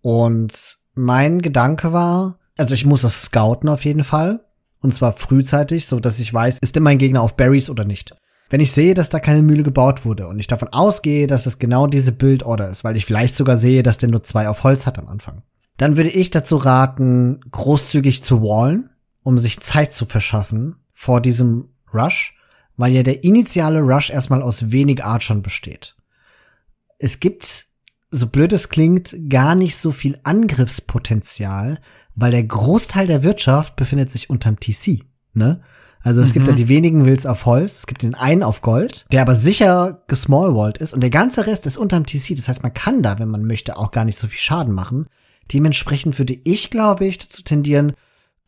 Und mein Gedanke war, also ich muss das scouten auf jeden Fall. Und zwar frühzeitig, so dass ich weiß, ist denn mein Gegner auf Berries oder nicht. Wenn ich sehe, dass da keine Mühle gebaut wurde und ich davon ausgehe, dass es genau diese Build-Order ist, weil ich vielleicht sogar sehe, dass der nur zwei auf Holz hat am Anfang, dann würde ich dazu raten, großzügig zu wallen, um sich Zeit zu verschaffen vor diesem Rush, weil ja der initiale Rush erstmal aus wenig Archern besteht. Es gibt, so blöd es klingt, gar nicht so viel Angriffspotenzial, weil der Großteil der Wirtschaft befindet sich unterm TC, ne? Also es mhm. gibt ja die wenigen Wills auf Holz, es gibt den einen auf Gold, der aber sicher gesmallwalled ist und der ganze Rest ist unterm TC. Das heißt, man kann da, wenn man möchte, auch gar nicht so viel Schaden machen. Dementsprechend würde ich, glaube ich, dazu tendieren,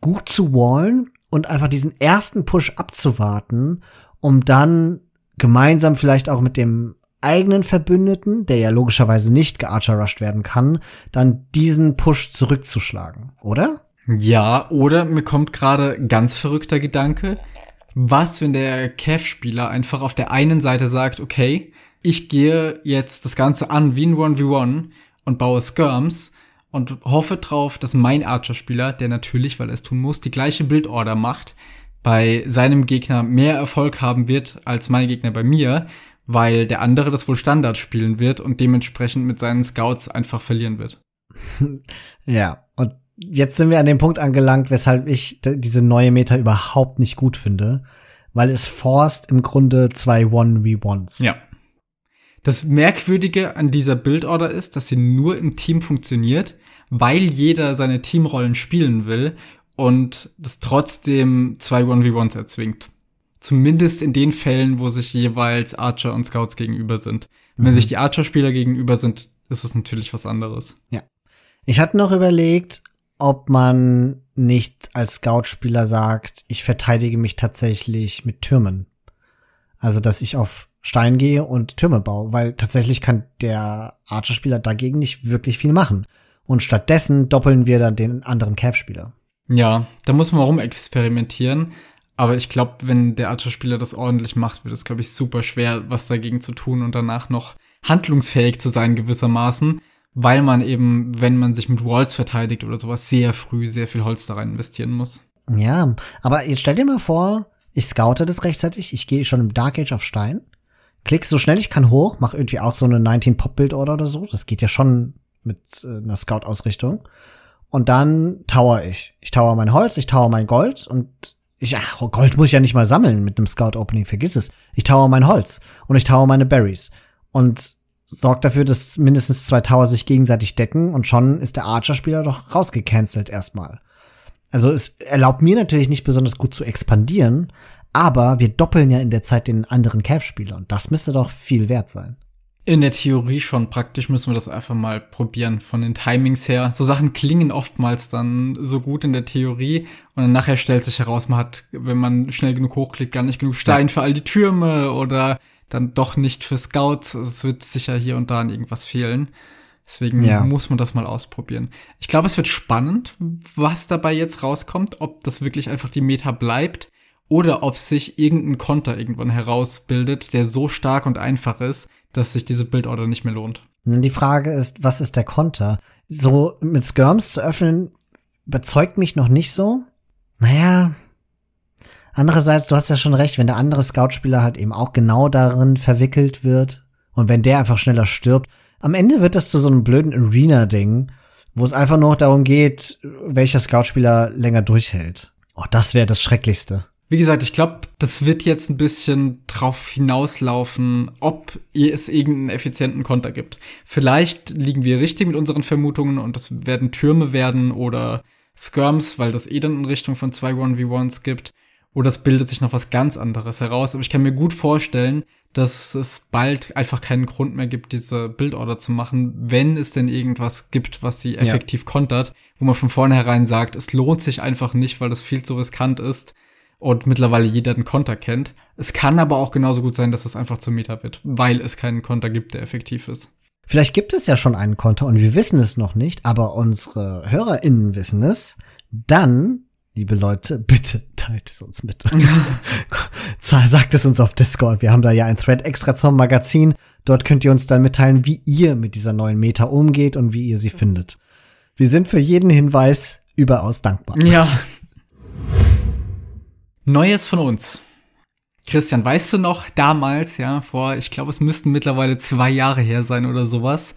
gut zu wallen und einfach diesen ersten Push abzuwarten, um dann gemeinsam vielleicht auch mit dem eigenen Verbündeten, der ja logischerweise nicht gearcher-rushed werden kann, dann diesen Push zurückzuschlagen, oder? Ja, oder mir kommt gerade ganz verrückter Gedanke. Was, wenn der Kev-Spieler einfach auf der einen Seite sagt, okay, ich gehe jetzt das Ganze an wie ein 1v1 und baue Skirms und hoffe drauf, dass mein Archer-Spieler, der natürlich, weil er es tun muss, die gleiche Bildorder macht, bei seinem Gegner mehr Erfolg haben wird als mein Gegner bei mir, weil der andere das wohl Standard spielen wird und dementsprechend mit seinen Scouts einfach verlieren wird. ja, und jetzt sind wir an dem Punkt angelangt, weshalb ich diese neue Meta überhaupt nicht gut finde, weil es forst im Grunde zwei One-V-Ones. Ja. Das Merkwürdige an dieser Bildorder ist, dass sie nur im Team funktioniert, weil jeder seine Teamrollen spielen will und das trotzdem zwei 1v1s erzwingt. Zumindest in den Fällen, wo sich jeweils Archer und Scouts gegenüber sind. Mhm. Wenn sich die Archer-Spieler gegenüber sind, ist es natürlich was anderes. Ja. Ich hatte noch überlegt, ob man nicht als Scout-Spieler sagt, ich verteidige mich tatsächlich mit Türmen. Also, dass ich auf Stein gehe und Türme baue, weil tatsächlich kann der Archer-Spieler dagegen nicht wirklich viel machen. Und stattdessen doppeln wir dann den anderen Cav-Spieler. Ja, da muss man rumexperimentieren. Aber ich glaube, wenn der Archer-Spieler das ordentlich macht, wird es, glaube ich, super schwer, was dagegen zu tun und danach noch handlungsfähig zu sein gewissermaßen, weil man eben, wenn man sich mit Walls verteidigt oder sowas, sehr früh sehr viel Holz da rein investieren muss. Ja, aber jetzt stell dir mal vor, ich scoute das rechtzeitig, ich gehe schon im Dark Age auf Stein, klick so schnell ich kann hoch, mach irgendwie auch so eine 19 Pop Build Order oder so, das geht ja schon mit äh, einer Scout Ausrichtung. Und dann tower ich. Ich tower mein Holz, ich tower mein Gold und ich, ach, Gold muss ich ja nicht mal sammeln mit einem Scout-Opening, vergiss es. Ich tower mein Holz und ich tower meine Berries. Und sorgt dafür, dass mindestens zwei Tower sich gegenseitig decken und schon ist der Archer-Spieler doch rausgecancelt erstmal. Also es erlaubt mir natürlich nicht besonders gut zu expandieren, aber wir doppeln ja in der Zeit den anderen Cav-Spieler und das müsste doch viel wert sein. In der Theorie schon praktisch müssen wir das einfach mal probieren von den Timings her. So Sachen klingen oftmals dann so gut in der Theorie und dann nachher stellt sich heraus, man hat, wenn man schnell genug hochklickt, gar nicht genug Stein für all die Türme oder dann doch nicht für Scouts. Also es wird sicher hier und da an irgendwas fehlen. Deswegen ja. muss man das mal ausprobieren. Ich glaube, es wird spannend, was dabei jetzt rauskommt, ob das wirklich einfach die Meta bleibt oder ob sich irgendein Konter irgendwann herausbildet, der so stark und einfach ist, dass sich diese Bildorder nicht mehr lohnt. Die Frage ist, was ist der Konter? So mit Skirms zu öffnen, überzeugt mich noch nicht so. Naja, andererseits, du hast ja schon recht, wenn der andere Scout-Spieler halt eben auch genau darin verwickelt wird und wenn der einfach schneller stirbt, am Ende wird das zu so einem blöden Arena-Ding, wo es einfach nur darum geht, welcher Scout-Spieler länger durchhält. Oh, das wäre das Schrecklichste. Wie gesagt, ich glaube, das wird jetzt ein bisschen drauf hinauslaufen, ob es irgendeinen effizienten Konter gibt. Vielleicht liegen wir richtig mit unseren Vermutungen und das werden Türme werden oder Skirms, weil das eh dann in Richtung von zwei 1v1s gibt. Oder es bildet sich noch was ganz anderes heraus. Aber ich kann mir gut vorstellen, dass es bald einfach keinen Grund mehr gibt, diese Bildorder zu machen, wenn es denn irgendwas gibt, was sie effektiv ja. kontert, wo man von vornherein sagt, es lohnt sich einfach nicht, weil das viel zu riskant ist und mittlerweile jeder den Konter kennt. Es kann aber auch genauso gut sein, dass es einfach zum Meta wird, weil es keinen Konter gibt, der effektiv ist. Vielleicht gibt es ja schon einen Konter und wir wissen es noch nicht, aber unsere HörerInnen wissen es. Dann, liebe Leute, bitte teilt es uns mit. Sagt es uns auf Discord. Wir haben da ja ein Thread extra zum Magazin. Dort könnt ihr uns dann mitteilen, wie ihr mit dieser neuen Meta umgeht und wie ihr sie findet. Wir sind für jeden Hinweis überaus dankbar. Ja, Neues von uns. Christian, weißt du noch, damals, ja, vor, ich glaube, es müssten mittlerweile zwei Jahre her sein oder sowas,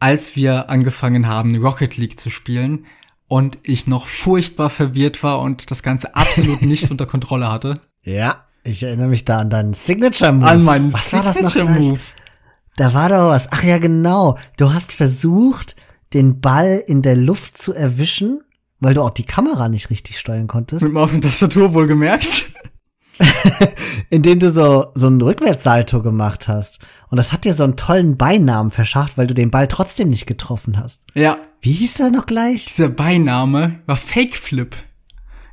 als wir angefangen haben, Rocket League zu spielen und ich noch furchtbar verwirrt war und das Ganze absolut nicht unter Kontrolle hatte? Ja, ich erinnere mich da an deinen Signature Move. An meinen was Signature Move. Da war doch was. Ach ja, genau. Du hast versucht, den Ball in der Luft zu erwischen weil du auch die Kamera nicht richtig steuern konntest. Mit Maus und Tastatur wohl gemerkt. Indem du so, so einen Rückwärtssalto gemacht hast. Und das hat dir so einen tollen Beinamen verschafft, weil du den Ball trotzdem nicht getroffen hast. Ja. Wie hieß der noch gleich? Dieser Beiname war Fake Flip.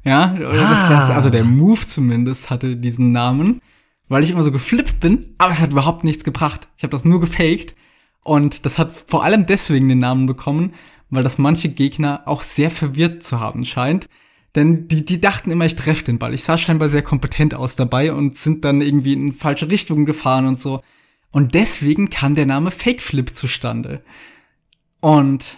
Ja, ah. das, also der Move zumindest hatte diesen Namen. weil ich immer so geflippt bin, aber es hat überhaupt nichts gebracht. Ich habe das nur gefaked und das hat vor allem deswegen den Namen bekommen, weil das manche Gegner auch sehr verwirrt zu haben scheint. Denn die, die dachten immer, ich treffe den Ball. Ich sah scheinbar sehr kompetent aus dabei und sind dann irgendwie in falsche Richtungen gefahren und so. Und deswegen kam der Name Fake Flip zustande. Und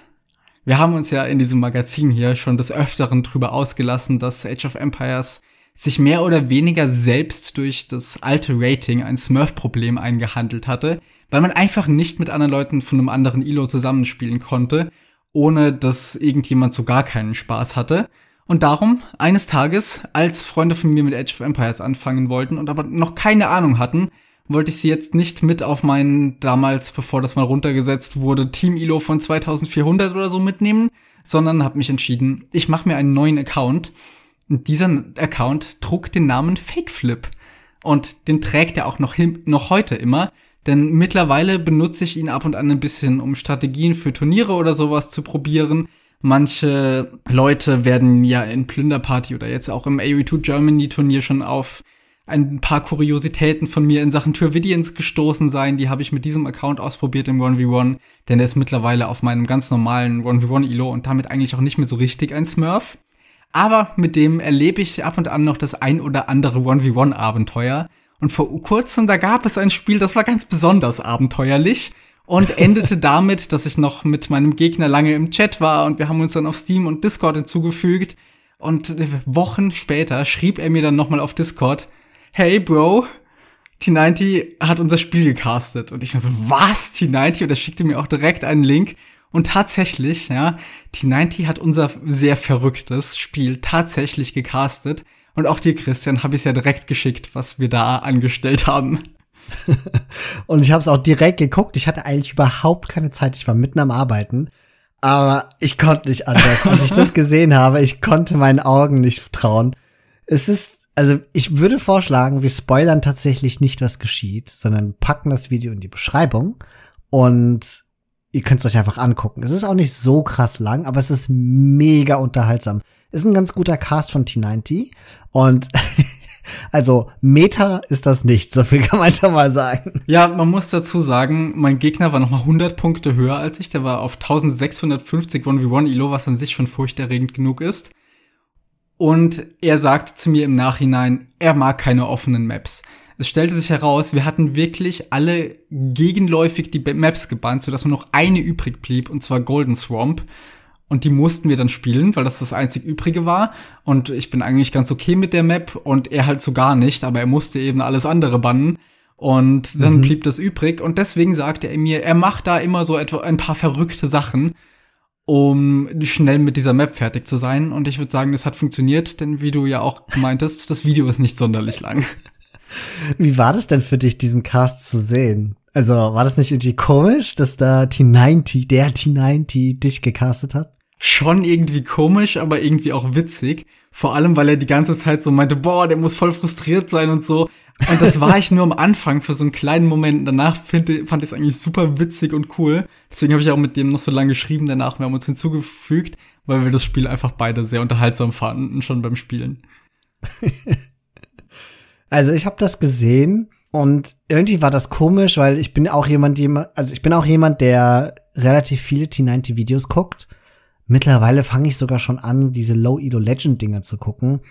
wir haben uns ja in diesem Magazin hier schon des Öfteren drüber ausgelassen, dass Age of Empires sich mehr oder weniger selbst durch das alte Rating ein Smurf-Problem eingehandelt hatte, weil man einfach nicht mit anderen Leuten von einem anderen ILO zusammenspielen konnte, ohne dass irgendjemand so gar keinen Spaß hatte. Und darum, eines Tages, als Freunde von mir mit Age of Empires anfangen wollten und aber noch keine Ahnung hatten, wollte ich sie jetzt nicht mit auf meinen damals, bevor das mal runtergesetzt wurde, Team ILO von 2400 oder so mitnehmen, sondern habe mich entschieden, ich mache mir einen neuen Account und dieser Account trug den Namen Fakeflip. Und den trägt er auch noch, noch heute immer. Denn mittlerweile benutze ich ihn ab und an ein bisschen, um Strategien für Turniere oder sowas zu probieren. Manche Leute werden ja in Plünderparty oder jetzt auch im AOE2 Germany Turnier schon auf ein paar Kuriositäten von mir in Sachen Turvidians gestoßen sein. Die habe ich mit diesem Account ausprobiert im 1v1, denn er ist mittlerweile auf meinem ganz normalen 1v1 Elo und damit eigentlich auch nicht mehr so richtig ein Smurf. Aber mit dem erlebe ich ab und an noch das ein oder andere 1v1-Abenteuer. Und vor kurzem, da gab es ein Spiel, das war ganz besonders abenteuerlich und endete damit, dass ich noch mit meinem Gegner lange im Chat war und wir haben uns dann auf Steam und Discord hinzugefügt. Und Wochen später schrieb er mir dann nochmal auf Discord, hey Bro, T90 hat unser Spiel gecastet. Und ich so, was? T90? Und er schickte mir auch direkt einen Link. Und tatsächlich, ja, T90 hat unser sehr verrücktes Spiel tatsächlich gecastet. Und auch dir, Christian, habe ich ja direkt geschickt, was wir da angestellt haben. und ich habe es auch direkt geguckt. Ich hatte eigentlich überhaupt keine Zeit. Ich war mitten am Arbeiten. Aber ich konnte nicht anders. Als ich das gesehen habe, ich konnte meinen Augen nicht trauen. Es ist, also ich würde vorschlagen, wir spoilern tatsächlich nicht, was geschieht, sondern packen das Video in die Beschreibung und ihr könnt es euch einfach angucken. Es ist auch nicht so krass lang, aber es ist mega unterhaltsam. Ist ein ganz guter Cast von T90 und also Meta ist das nicht, so viel kann man schon mal sagen. Ja, man muss dazu sagen, mein Gegner war noch mal 100 Punkte höher als ich, der war auf 1650 1v1 Elo, was an sich schon furchterregend genug ist. Und er sagt zu mir im Nachhinein, er mag keine offenen Maps. Es stellte sich heraus, wir hatten wirklich alle gegenläufig die Maps gebannt, sodass nur noch eine übrig blieb, und zwar Golden Swamp. Und die mussten wir dann spielen, weil das das einzig übrige war. Und ich bin eigentlich ganz okay mit der Map und er halt so gar nicht, aber er musste eben alles andere bannen. Und dann mhm. blieb das übrig. Und deswegen sagte er mir, er macht da immer so etwa ein paar verrückte Sachen, um schnell mit dieser Map fertig zu sein. Und ich würde sagen, das hat funktioniert, denn wie du ja auch meintest, das Video ist nicht sonderlich lang. Wie war das denn für dich, diesen Cast zu sehen? Also war das nicht irgendwie komisch, dass da T90, der T90 dich gecastet hat? Schon irgendwie komisch, aber irgendwie auch witzig. Vor allem, weil er die ganze Zeit so meinte, boah, der muss voll frustriert sein und so. Und das war ich nur am Anfang für so einen kleinen Moment. Danach find, fand ich es eigentlich super witzig und cool. Deswegen habe ich auch mit dem noch so lange geschrieben danach. Wir haben uns hinzugefügt, weil wir das Spiel einfach beide sehr unterhaltsam fanden, schon beim Spielen. Also ich habe das gesehen und irgendwie war das komisch, weil ich bin auch jemand, also ich bin auch jemand, der relativ viele T90 Videos guckt. Mittlerweile fange ich sogar schon an, diese Low Elo Legend Dinge zu gucken,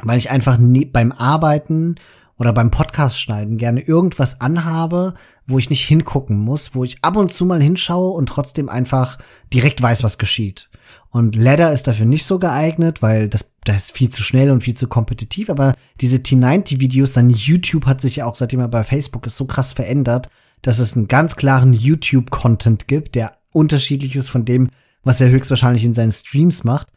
weil ich einfach nie, beim Arbeiten oder beim Podcast schneiden gerne irgendwas anhabe, wo ich nicht hingucken muss, wo ich ab und zu mal hinschaue und trotzdem einfach direkt weiß, was geschieht. Und Ladder ist dafür nicht so geeignet, weil das, das ist viel zu schnell und viel zu kompetitiv. Aber diese T90-Videos, sein YouTube hat sich ja auch, seitdem er bei Facebook ist, so krass verändert, dass es einen ganz klaren YouTube-Content gibt, der unterschiedlich ist von dem, was er höchstwahrscheinlich in seinen Streams macht.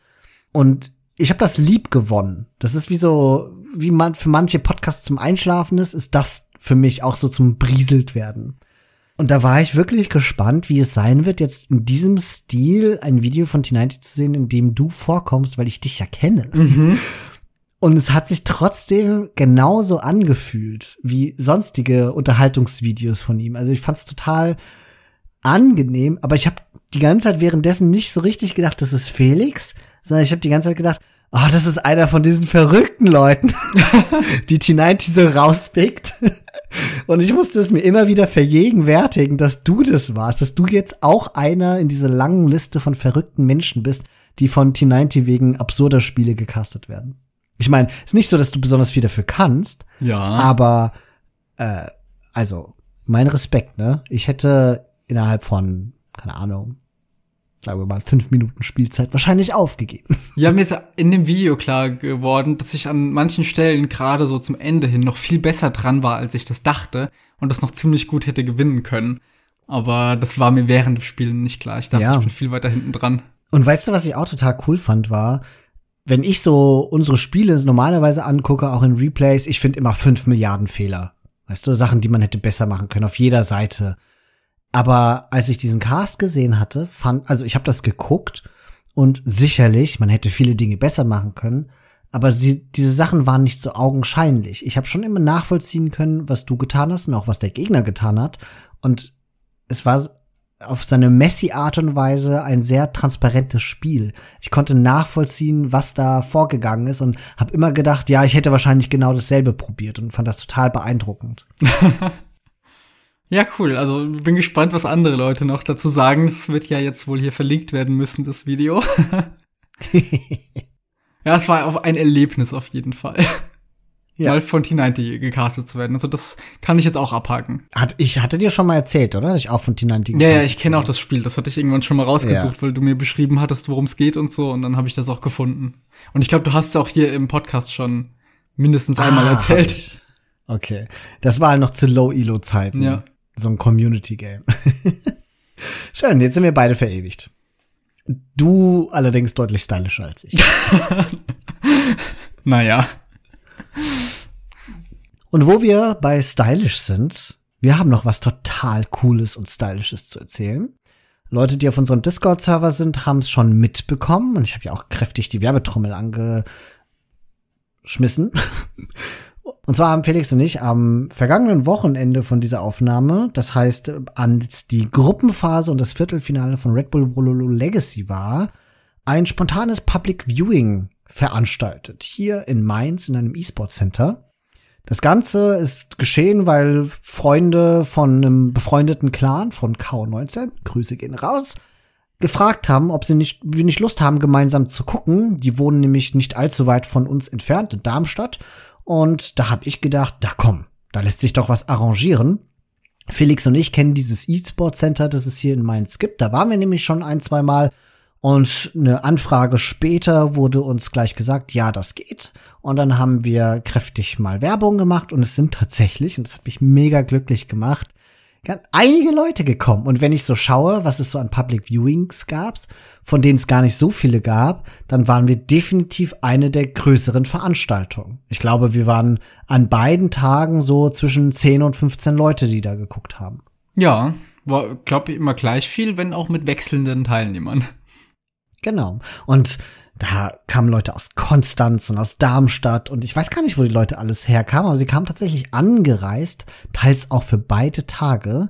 Und ich habe das lieb gewonnen. Das ist wie so, wie man für manche Podcasts zum Einschlafen ist, ist das für mich auch so zum Brieselt werden. Und da war ich wirklich gespannt, wie es sein wird, jetzt in diesem Stil ein Video von T90 zu sehen, in dem du vorkommst, weil ich dich ja kenne. Mhm. Und es hat sich trotzdem genauso angefühlt wie sonstige Unterhaltungsvideos von ihm. Also ich fand es total angenehm, aber ich habe die ganze Zeit währenddessen nicht so richtig gedacht, das ist Felix, sondern ich habe die ganze Zeit gedacht, oh, das ist einer von diesen verrückten Leuten, die T90 so rauspickt. Und ich musste es mir immer wieder vergegenwärtigen, dass du das warst, dass du jetzt auch einer in dieser langen Liste von verrückten Menschen bist, die von T90 wegen absurder Spiele gecastet werden. Ich meine, ist nicht so, dass du besonders viel dafür kannst, Ja. aber äh, also mein Respekt, ne? Ich hätte innerhalb von keine Ahnung, sagen wir mal fünf Minuten Spielzeit wahrscheinlich aufgegeben. Ja, mir ist in dem Video klar geworden, dass ich an manchen Stellen gerade so zum Ende hin noch viel besser dran war, als ich das dachte und das noch ziemlich gut hätte gewinnen können. Aber das war mir während des Spiels nicht klar. Ich dachte, Ja. ich bin viel weiter hinten dran. Und weißt du, was ich auch total cool fand, war, wenn ich so unsere Spiele normalerweise angucke, auch in Replays, ich finde immer fünf Milliarden Fehler. Weißt du, Sachen, die man hätte besser machen können, auf jeder Seite. Aber als ich diesen Cast gesehen hatte, fand, also ich habe das geguckt und sicherlich, man hätte viele Dinge besser machen können, aber sie, diese Sachen waren nicht so augenscheinlich. Ich habe schon immer nachvollziehen können, was du getan hast und auch was der Gegner getan hat. Und es war auf seine Messi-Art und Weise ein sehr transparentes Spiel. Ich konnte nachvollziehen, was da vorgegangen ist und habe immer gedacht, ja, ich hätte wahrscheinlich genau dasselbe probiert und fand das total beeindruckend. Ja, cool. Also bin gespannt, was andere Leute noch dazu sagen. Das wird ja jetzt wohl hier verlinkt werden müssen, das Video. ja, es war auf ein Erlebnis auf jeden Fall. Ja. Mal von T90 gecastet zu werden. Also das kann ich jetzt auch abhaken. Hat, ich hatte dir schon mal erzählt, oder? Dass ich auch von T90 Ja, ja, ich kenne auch das Spiel. Das hatte ich irgendwann schon mal rausgesucht, weil du mir beschrieben hattest, worum es geht und so. Und dann habe ich das auch gefunden. Und ich glaube, du hast es auch hier im Podcast schon mindestens einmal Ah, erzählt. Okay. Das war noch zu Low-Elo-Zeiten. Ja. So ein Community-Game. Schön, jetzt sind wir beide verewigt. Du allerdings deutlich stylischer als ich. Naja. Und wo wir bei stylisch sind, wir haben noch was total Cooles und Stylisches zu erzählen. Leute, die auf unserem Discord-Server sind, haben es schon mitbekommen und ich habe ja auch kräftig die Werbetrommel angeschmissen. Und zwar haben Felix und ich am vergangenen Wochenende von dieser Aufnahme, das heißt, als die Gruppenphase und das Viertelfinale von Red Bull Bololo Legacy war, ein spontanes Public Viewing veranstaltet. Hier in Mainz in einem E-Sport Center. Das Ganze ist geschehen, weil Freunde von einem befreundeten Clan von K19, Grüße gehen raus, gefragt haben, ob sie nicht, nicht Lust haben, gemeinsam zu gucken. Die wohnen nämlich nicht allzu weit von uns entfernt, in Darmstadt. Und da habe ich gedacht, da komm, da lässt sich doch was arrangieren. Felix und ich kennen dieses E-Sport Center, das es hier in Mainz gibt. Da waren wir nämlich schon ein, zwei Mal. Und eine Anfrage später wurde uns gleich gesagt, ja, das geht. Und dann haben wir kräftig mal Werbung gemacht und es sind tatsächlich, und das hat mich mega glücklich gemacht, einige Leute gekommen. Und wenn ich so schaue, was es so an Public Viewings gab, von denen es gar nicht so viele gab, dann waren wir definitiv eine der größeren Veranstaltungen. Ich glaube, wir waren an beiden Tagen so zwischen 10 und 15 Leute, die da geguckt haben. Ja, war, glaube ich, immer gleich viel, wenn auch mit wechselnden Teilnehmern. Genau. Und da kamen Leute aus Konstanz und aus Darmstadt und ich weiß gar nicht, wo die Leute alles herkamen, aber sie kamen tatsächlich angereist, teils auch für beide Tage,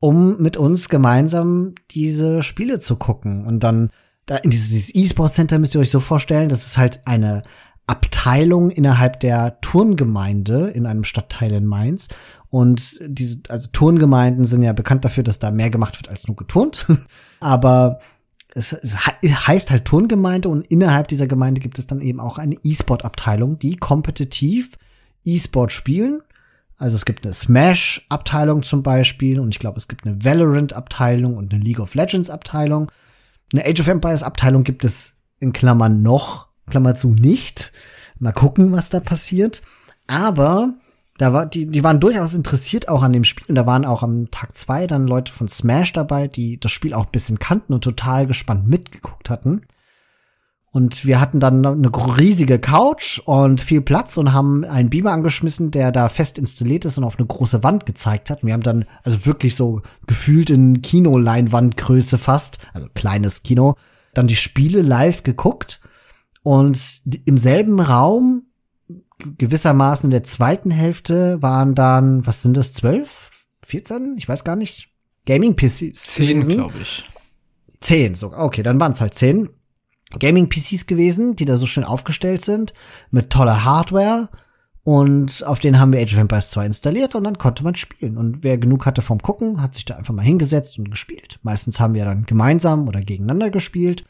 um mit uns gemeinsam diese Spiele zu gucken. Und dann da in dieses dieses E-Sport Center müsst ihr euch so vorstellen, das ist halt eine Abteilung innerhalb der Turngemeinde in einem Stadtteil in Mainz. Und diese, also Turngemeinden sind ja bekannt dafür, dass da mehr gemacht wird als nur geturnt. Aber es, es he- heißt halt Turngemeinde und innerhalb dieser Gemeinde gibt es dann eben auch eine E-Sport-Abteilung, die kompetitiv E-Sport spielen. Also es gibt eine Smash-Abteilung zum Beispiel und ich glaube, es gibt eine Valorant-Abteilung und eine League of Legends-Abteilung. Eine Age of Empires-Abteilung gibt es in Klammern noch, Klammer zu nicht. Mal gucken, was da passiert. Aber da war, die, die waren durchaus interessiert auch an dem Spiel. Und da waren auch am Tag zwei dann Leute von Smash dabei, die das Spiel auch ein bisschen kannten und total gespannt mitgeguckt hatten. Und wir hatten dann eine riesige Couch und viel Platz und haben einen Beamer angeschmissen, der da fest installiert ist und auf eine große Wand gezeigt hat. Und wir haben dann also wirklich so gefühlt in Kinoleinwandgröße fast, also kleines Kino, dann die Spiele live geguckt. Und im selben Raum, gewissermaßen in der zweiten Hälfte, waren dann, was sind das, zwölf? 14? Ich weiß gar nicht. Gaming-PCs. Zehn, glaube ich. Zehn sogar. Okay, dann waren es halt zehn. Gaming-PCs gewesen, die da so schön aufgestellt sind, mit toller Hardware. Und auf denen haben wir Age of Empires 2 installiert und dann konnte man spielen. Und wer genug hatte vom Gucken, hat sich da einfach mal hingesetzt und gespielt. Meistens haben wir dann gemeinsam oder gegeneinander gespielt.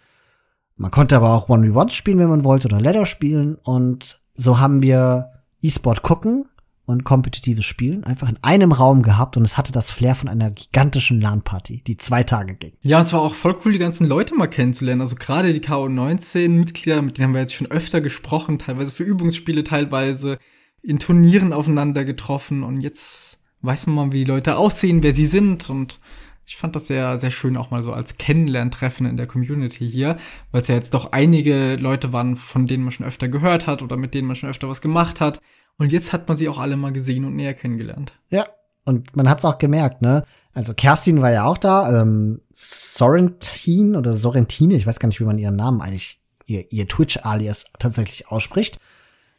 Man konnte aber auch 1v1 spielen, wenn man wollte, oder Ladder spielen. Und so haben wir E-Sport gucken und kompetitives Spielen einfach in einem Raum gehabt und es hatte das Flair von einer gigantischen LAN-Party, die zwei Tage ging. Ja, und es war auch voll cool, die ganzen Leute mal kennenzulernen. Also gerade die KO19-Mitglieder, mit denen haben wir jetzt schon öfter gesprochen, teilweise für Übungsspiele, teilweise in Turnieren aufeinander getroffen und jetzt weiß man mal, wie die Leute aussehen, wer sie sind und ich fand das sehr, sehr schön auch mal so als Kennenlerntreffen in der Community hier, weil es ja jetzt doch einige Leute waren, von denen man schon öfter gehört hat oder mit denen man schon öfter was gemacht hat. Und jetzt hat man sie auch alle mal gesehen und näher kennengelernt. Ja, und man hat es auch gemerkt, ne? Also Kerstin war ja auch da, ähm, Sorrentin oder Sorrentine, ich weiß gar nicht, wie man ihren Namen eigentlich, ihr, ihr Twitch-Alias tatsächlich ausspricht.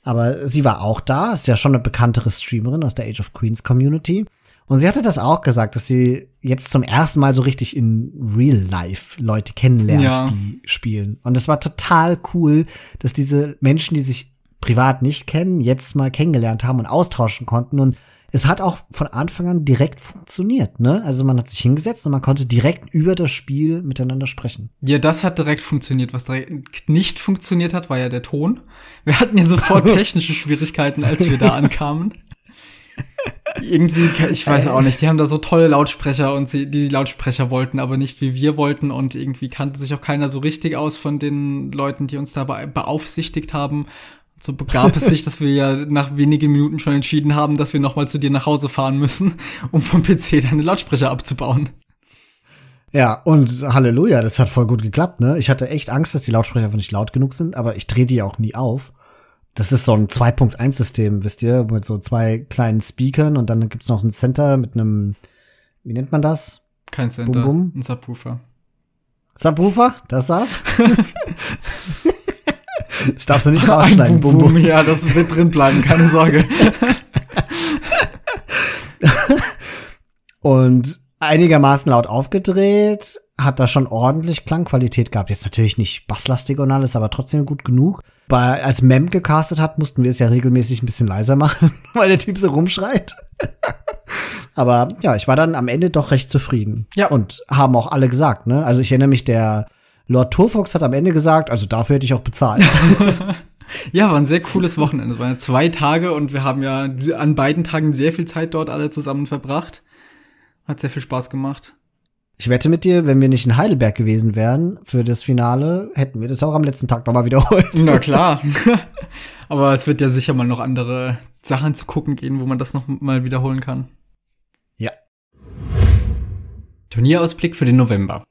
Aber sie war auch da, ist ja schon eine bekanntere Streamerin aus der Age of Queens Community. Und sie hatte das auch gesagt, dass sie jetzt zum ersten Mal so richtig in Real Life Leute kennenlernt, ja. die spielen. Und es war total cool, dass diese Menschen, die sich privat nicht kennen, jetzt mal kennengelernt haben und austauschen konnten. Und es hat auch von Anfang an direkt funktioniert, ne? Also man hat sich hingesetzt und man konnte direkt über das Spiel miteinander sprechen. Ja, das hat direkt funktioniert. Was direkt nicht funktioniert hat, war ja der Ton. Wir hatten ja sofort technische Schwierigkeiten, als wir da ankamen irgendwie, ich weiß auch nicht, die haben da so tolle Lautsprecher und sie, die Lautsprecher wollten aber nicht, wie wir wollten und irgendwie kannte sich auch keiner so richtig aus von den Leuten, die uns da beaufsichtigt haben. So begab es sich, dass wir ja nach wenigen Minuten schon entschieden haben, dass wir nochmal zu dir nach Hause fahren müssen, um vom PC deine Lautsprecher abzubauen. Ja, und Halleluja, das hat voll gut geklappt, ne? Ich hatte echt Angst, dass die Lautsprecher einfach nicht laut genug sind, aber ich drehe die auch nie auf. Das ist so ein 2.1-System, wisst ihr, mit so zwei kleinen Speakern und dann gibt's noch ein Center mit einem, wie nennt man das? Kein Center, Bum -bum. ein Subwoofer. Subwoofer? Das das? das darfst du nicht rausschneiden. Bum, Bum. Ja, das wird drin bleiben, keine Sorge. und einigermaßen laut aufgedreht, hat da schon ordentlich Klangqualität gehabt. Jetzt natürlich nicht basslastig und alles, aber trotzdem gut genug bei, als Mem gecastet hat, mussten wir es ja regelmäßig ein bisschen leiser machen, weil der Typ so rumschreit. Aber ja, ich war dann am Ende doch recht zufrieden. Ja. Und haben auch alle gesagt, ne? Also ich erinnere mich, der Lord Turfox hat am Ende gesagt, also dafür hätte ich auch bezahlt. ja, war ein sehr cooles Wochenende. Es waren zwei Tage und wir haben ja an beiden Tagen sehr viel Zeit dort alle zusammen verbracht. Hat sehr viel Spaß gemacht. Ich wette mit dir, wenn wir nicht in Heidelberg gewesen wären für das Finale, hätten wir das auch am letzten Tag nochmal wiederholt. Na klar. Aber es wird ja sicher mal noch andere Sachen zu gucken gehen, wo man das noch mal wiederholen kann. Ja. Turnierausblick für den November.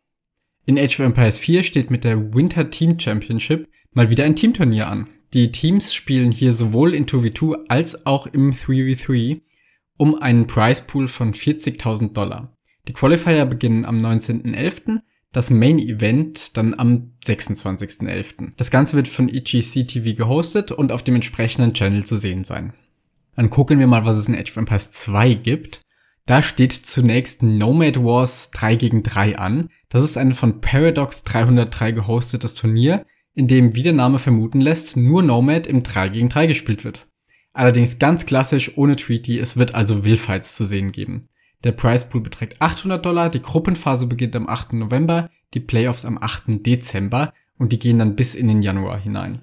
In Age of Empires 4 steht mit der Winter Team Championship mal wieder ein Teamturnier an. Die Teams spielen hier sowohl in 2v2 als auch im 3v3 um einen Prize Pool von 40.000 Dollar. Die Qualifier beginnen am 19.11., das Main Event dann am 26.11. Das Ganze wird von EGC TV gehostet und auf dem entsprechenden Channel zu sehen sein. Dann gucken wir mal, was es in Age of Empires 2 gibt. Da steht zunächst Nomad Wars 3 gegen 3 an. Das ist ein von Paradox 303 gehostetes Turnier, in dem, wie der Name vermuten lässt, nur Nomad im 3 gegen 3 gespielt wird. Allerdings ganz klassisch, ohne Treaty, es wird also Willfights zu sehen geben. Der Price Pool beträgt 800 Dollar, die Gruppenphase beginnt am 8. November, die Playoffs am 8. Dezember und die gehen dann bis in den Januar hinein.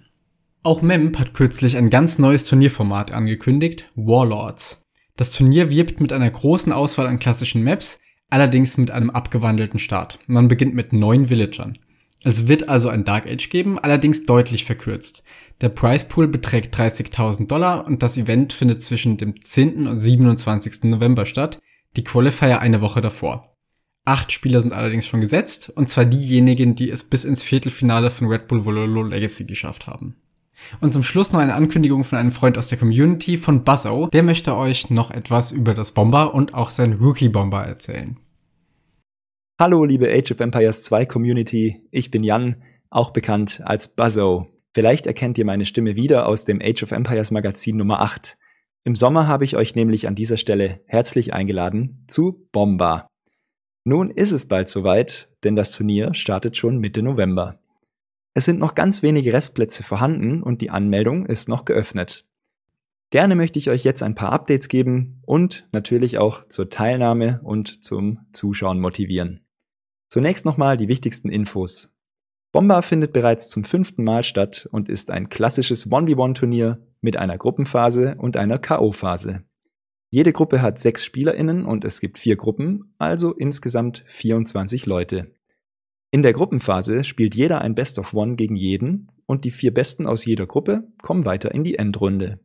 Auch MEMP hat kürzlich ein ganz neues Turnierformat angekündigt, Warlords. Das Turnier wirbt mit einer großen Auswahl an klassischen Maps, allerdings mit einem abgewandelten Start. Man beginnt mit neun Villagern. Es wird also ein Dark Age geben, allerdings deutlich verkürzt. Der Price Pool beträgt 30.000 Dollar und das Event findet zwischen dem 10. und 27. November statt, die Qualifier eine Woche davor. Acht Spieler sind allerdings schon gesetzt, und zwar diejenigen, die es bis ins Viertelfinale von Red Bull Vololo Legacy geschafft haben. Und zum Schluss noch eine Ankündigung von einem Freund aus der Community von Buzzo. Der möchte euch noch etwas über das Bomber und auch sein Rookie Bomber erzählen. Hallo, liebe Age of Empires 2 Community. Ich bin Jan, auch bekannt als Buzzo. Vielleicht erkennt ihr meine Stimme wieder aus dem Age of Empires Magazin Nummer 8. Im Sommer habe ich euch nämlich an dieser Stelle herzlich eingeladen zu Bomba. Nun ist es bald soweit, denn das Turnier startet schon Mitte November. Es sind noch ganz wenige Restplätze vorhanden und die Anmeldung ist noch geöffnet. Gerne möchte ich euch jetzt ein paar Updates geben und natürlich auch zur Teilnahme und zum Zuschauen motivieren. Zunächst nochmal die wichtigsten Infos. Bomba findet bereits zum fünften Mal statt und ist ein klassisches 1v1-Turnier mit einer Gruppenphase und einer K.O.-Phase. Jede Gruppe hat sechs SpielerInnen und es gibt vier Gruppen, also insgesamt 24 Leute. In der Gruppenphase spielt jeder ein Best of One gegen jeden und die vier Besten aus jeder Gruppe kommen weiter in die Endrunde.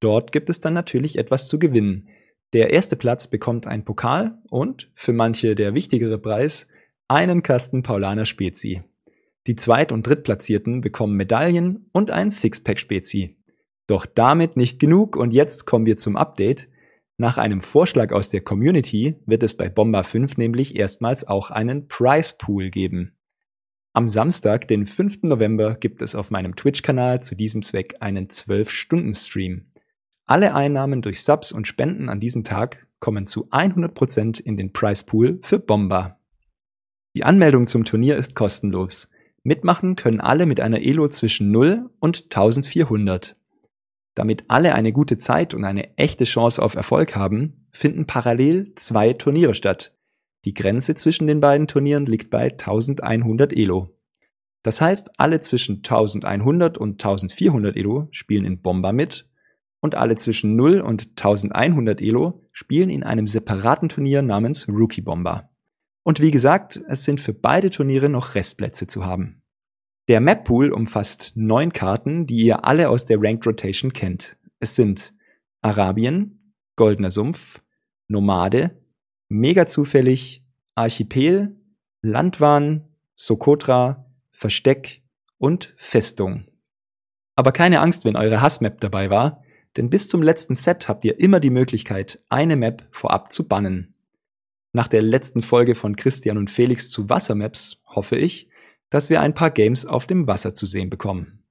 Dort gibt es dann natürlich etwas zu gewinnen. Der erste Platz bekommt einen Pokal und, für manche der wichtigere Preis, einen Kasten Paulaner Spezi. Die Zweit- und Drittplatzierten bekommen Medaillen und ein Sixpack Spezi. Doch damit nicht genug und jetzt kommen wir zum Update. Nach einem Vorschlag aus der Community wird es bei Bomba 5 nämlich erstmals auch einen Prize Pool geben. Am Samstag, den 5. November, gibt es auf meinem Twitch-Kanal zu diesem Zweck einen 12-Stunden-Stream. Alle Einnahmen durch Subs und Spenden an diesem Tag kommen zu 100% in den Prize Pool für Bomba. Die Anmeldung zum Turnier ist kostenlos. Mitmachen können alle mit einer Elo zwischen 0 und 1400. Damit alle eine gute Zeit und eine echte Chance auf Erfolg haben, finden parallel zwei Turniere statt. Die Grenze zwischen den beiden Turnieren liegt bei 1100 Elo. Das heißt, alle zwischen 1100 und 1400 Elo spielen in Bomba mit und alle zwischen 0 und 1100 Elo spielen in einem separaten Turnier namens Rookie Bomba. Und wie gesagt, es sind für beide Turniere noch Restplätze zu haben. Der Map Pool umfasst neun Karten, die ihr alle aus der Ranked Rotation kennt. Es sind Arabien, Goldener Sumpf, Nomade, Mega zufällig, Archipel, Landwahn, Sokotra, Versteck und Festung. Aber keine Angst, wenn eure Hassmap dabei war, denn bis zum letzten Set habt ihr immer die Möglichkeit, eine Map vorab zu bannen. Nach der letzten Folge von Christian und Felix zu Wassermaps hoffe ich, dass wir ein paar Games auf dem Wasser zu sehen bekommen.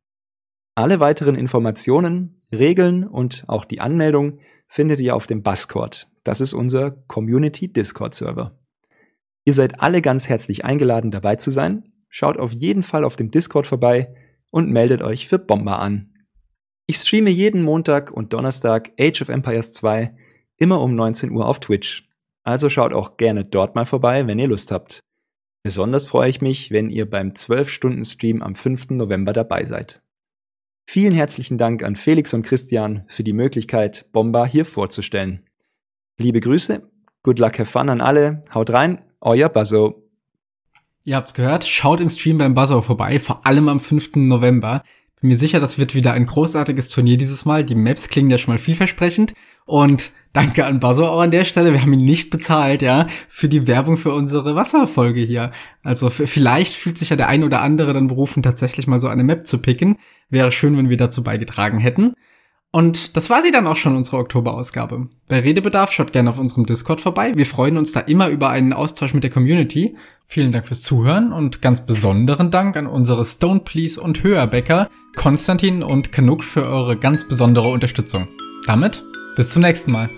Alle weiteren Informationen, Regeln und auch die Anmeldung findet ihr auf dem Buscord. Das ist unser Community Discord Server. Ihr seid alle ganz herzlich eingeladen dabei zu sein. Schaut auf jeden Fall auf dem Discord vorbei und meldet euch für Bomber an. Ich streame jeden Montag und Donnerstag Age of Empires 2 immer um 19 Uhr auf Twitch. Also schaut auch gerne dort mal vorbei, wenn ihr Lust habt. Besonders freue ich mich, wenn ihr beim 12-Stunden-Stream am 5. November dabei seid. Vielen herzlichen Dank an Felix und Christian für die Möglichkeit, Bomba hier vorzustellen. Liebe Grüße, good luck, have fun an alle, haut rein, euer Buzzo. Ihr habt's gehört, schaut im Stream beim Buzzo vorbei, vor allem am 5. November. Bin mir sicher, das wird wieder ein großartiges Turnier dieses Mal. Die Maps klingen ja schon mal vielversprechend und Danke an Buzzo auch an der Stelle. Wir haben ihn nicht bezahlt, ja, für die Werbung für unsere Wasserfolge hier. Also vielleicht fühlt sich ja der ein oder andere dann berufen, tatsächlich mal so eine Map zu picken. Wäre schön, wenn wir dazu beigetragen hätten. Und das war sie dann auch schon, unsere Oktoberausgabe. Bei Redebedarf schaut gerne auf unserem Discord vorbei. Wir freuen uns da immer über einen Austausch mit der Community. Vielen Dank fürs Zuhören und ganz besonderen Dank an unsere Stone Please und Höherbäcker, Konstantin und Kanuk für eure ganz besondere Unterstützung. Damit bis zum nächsten Mal.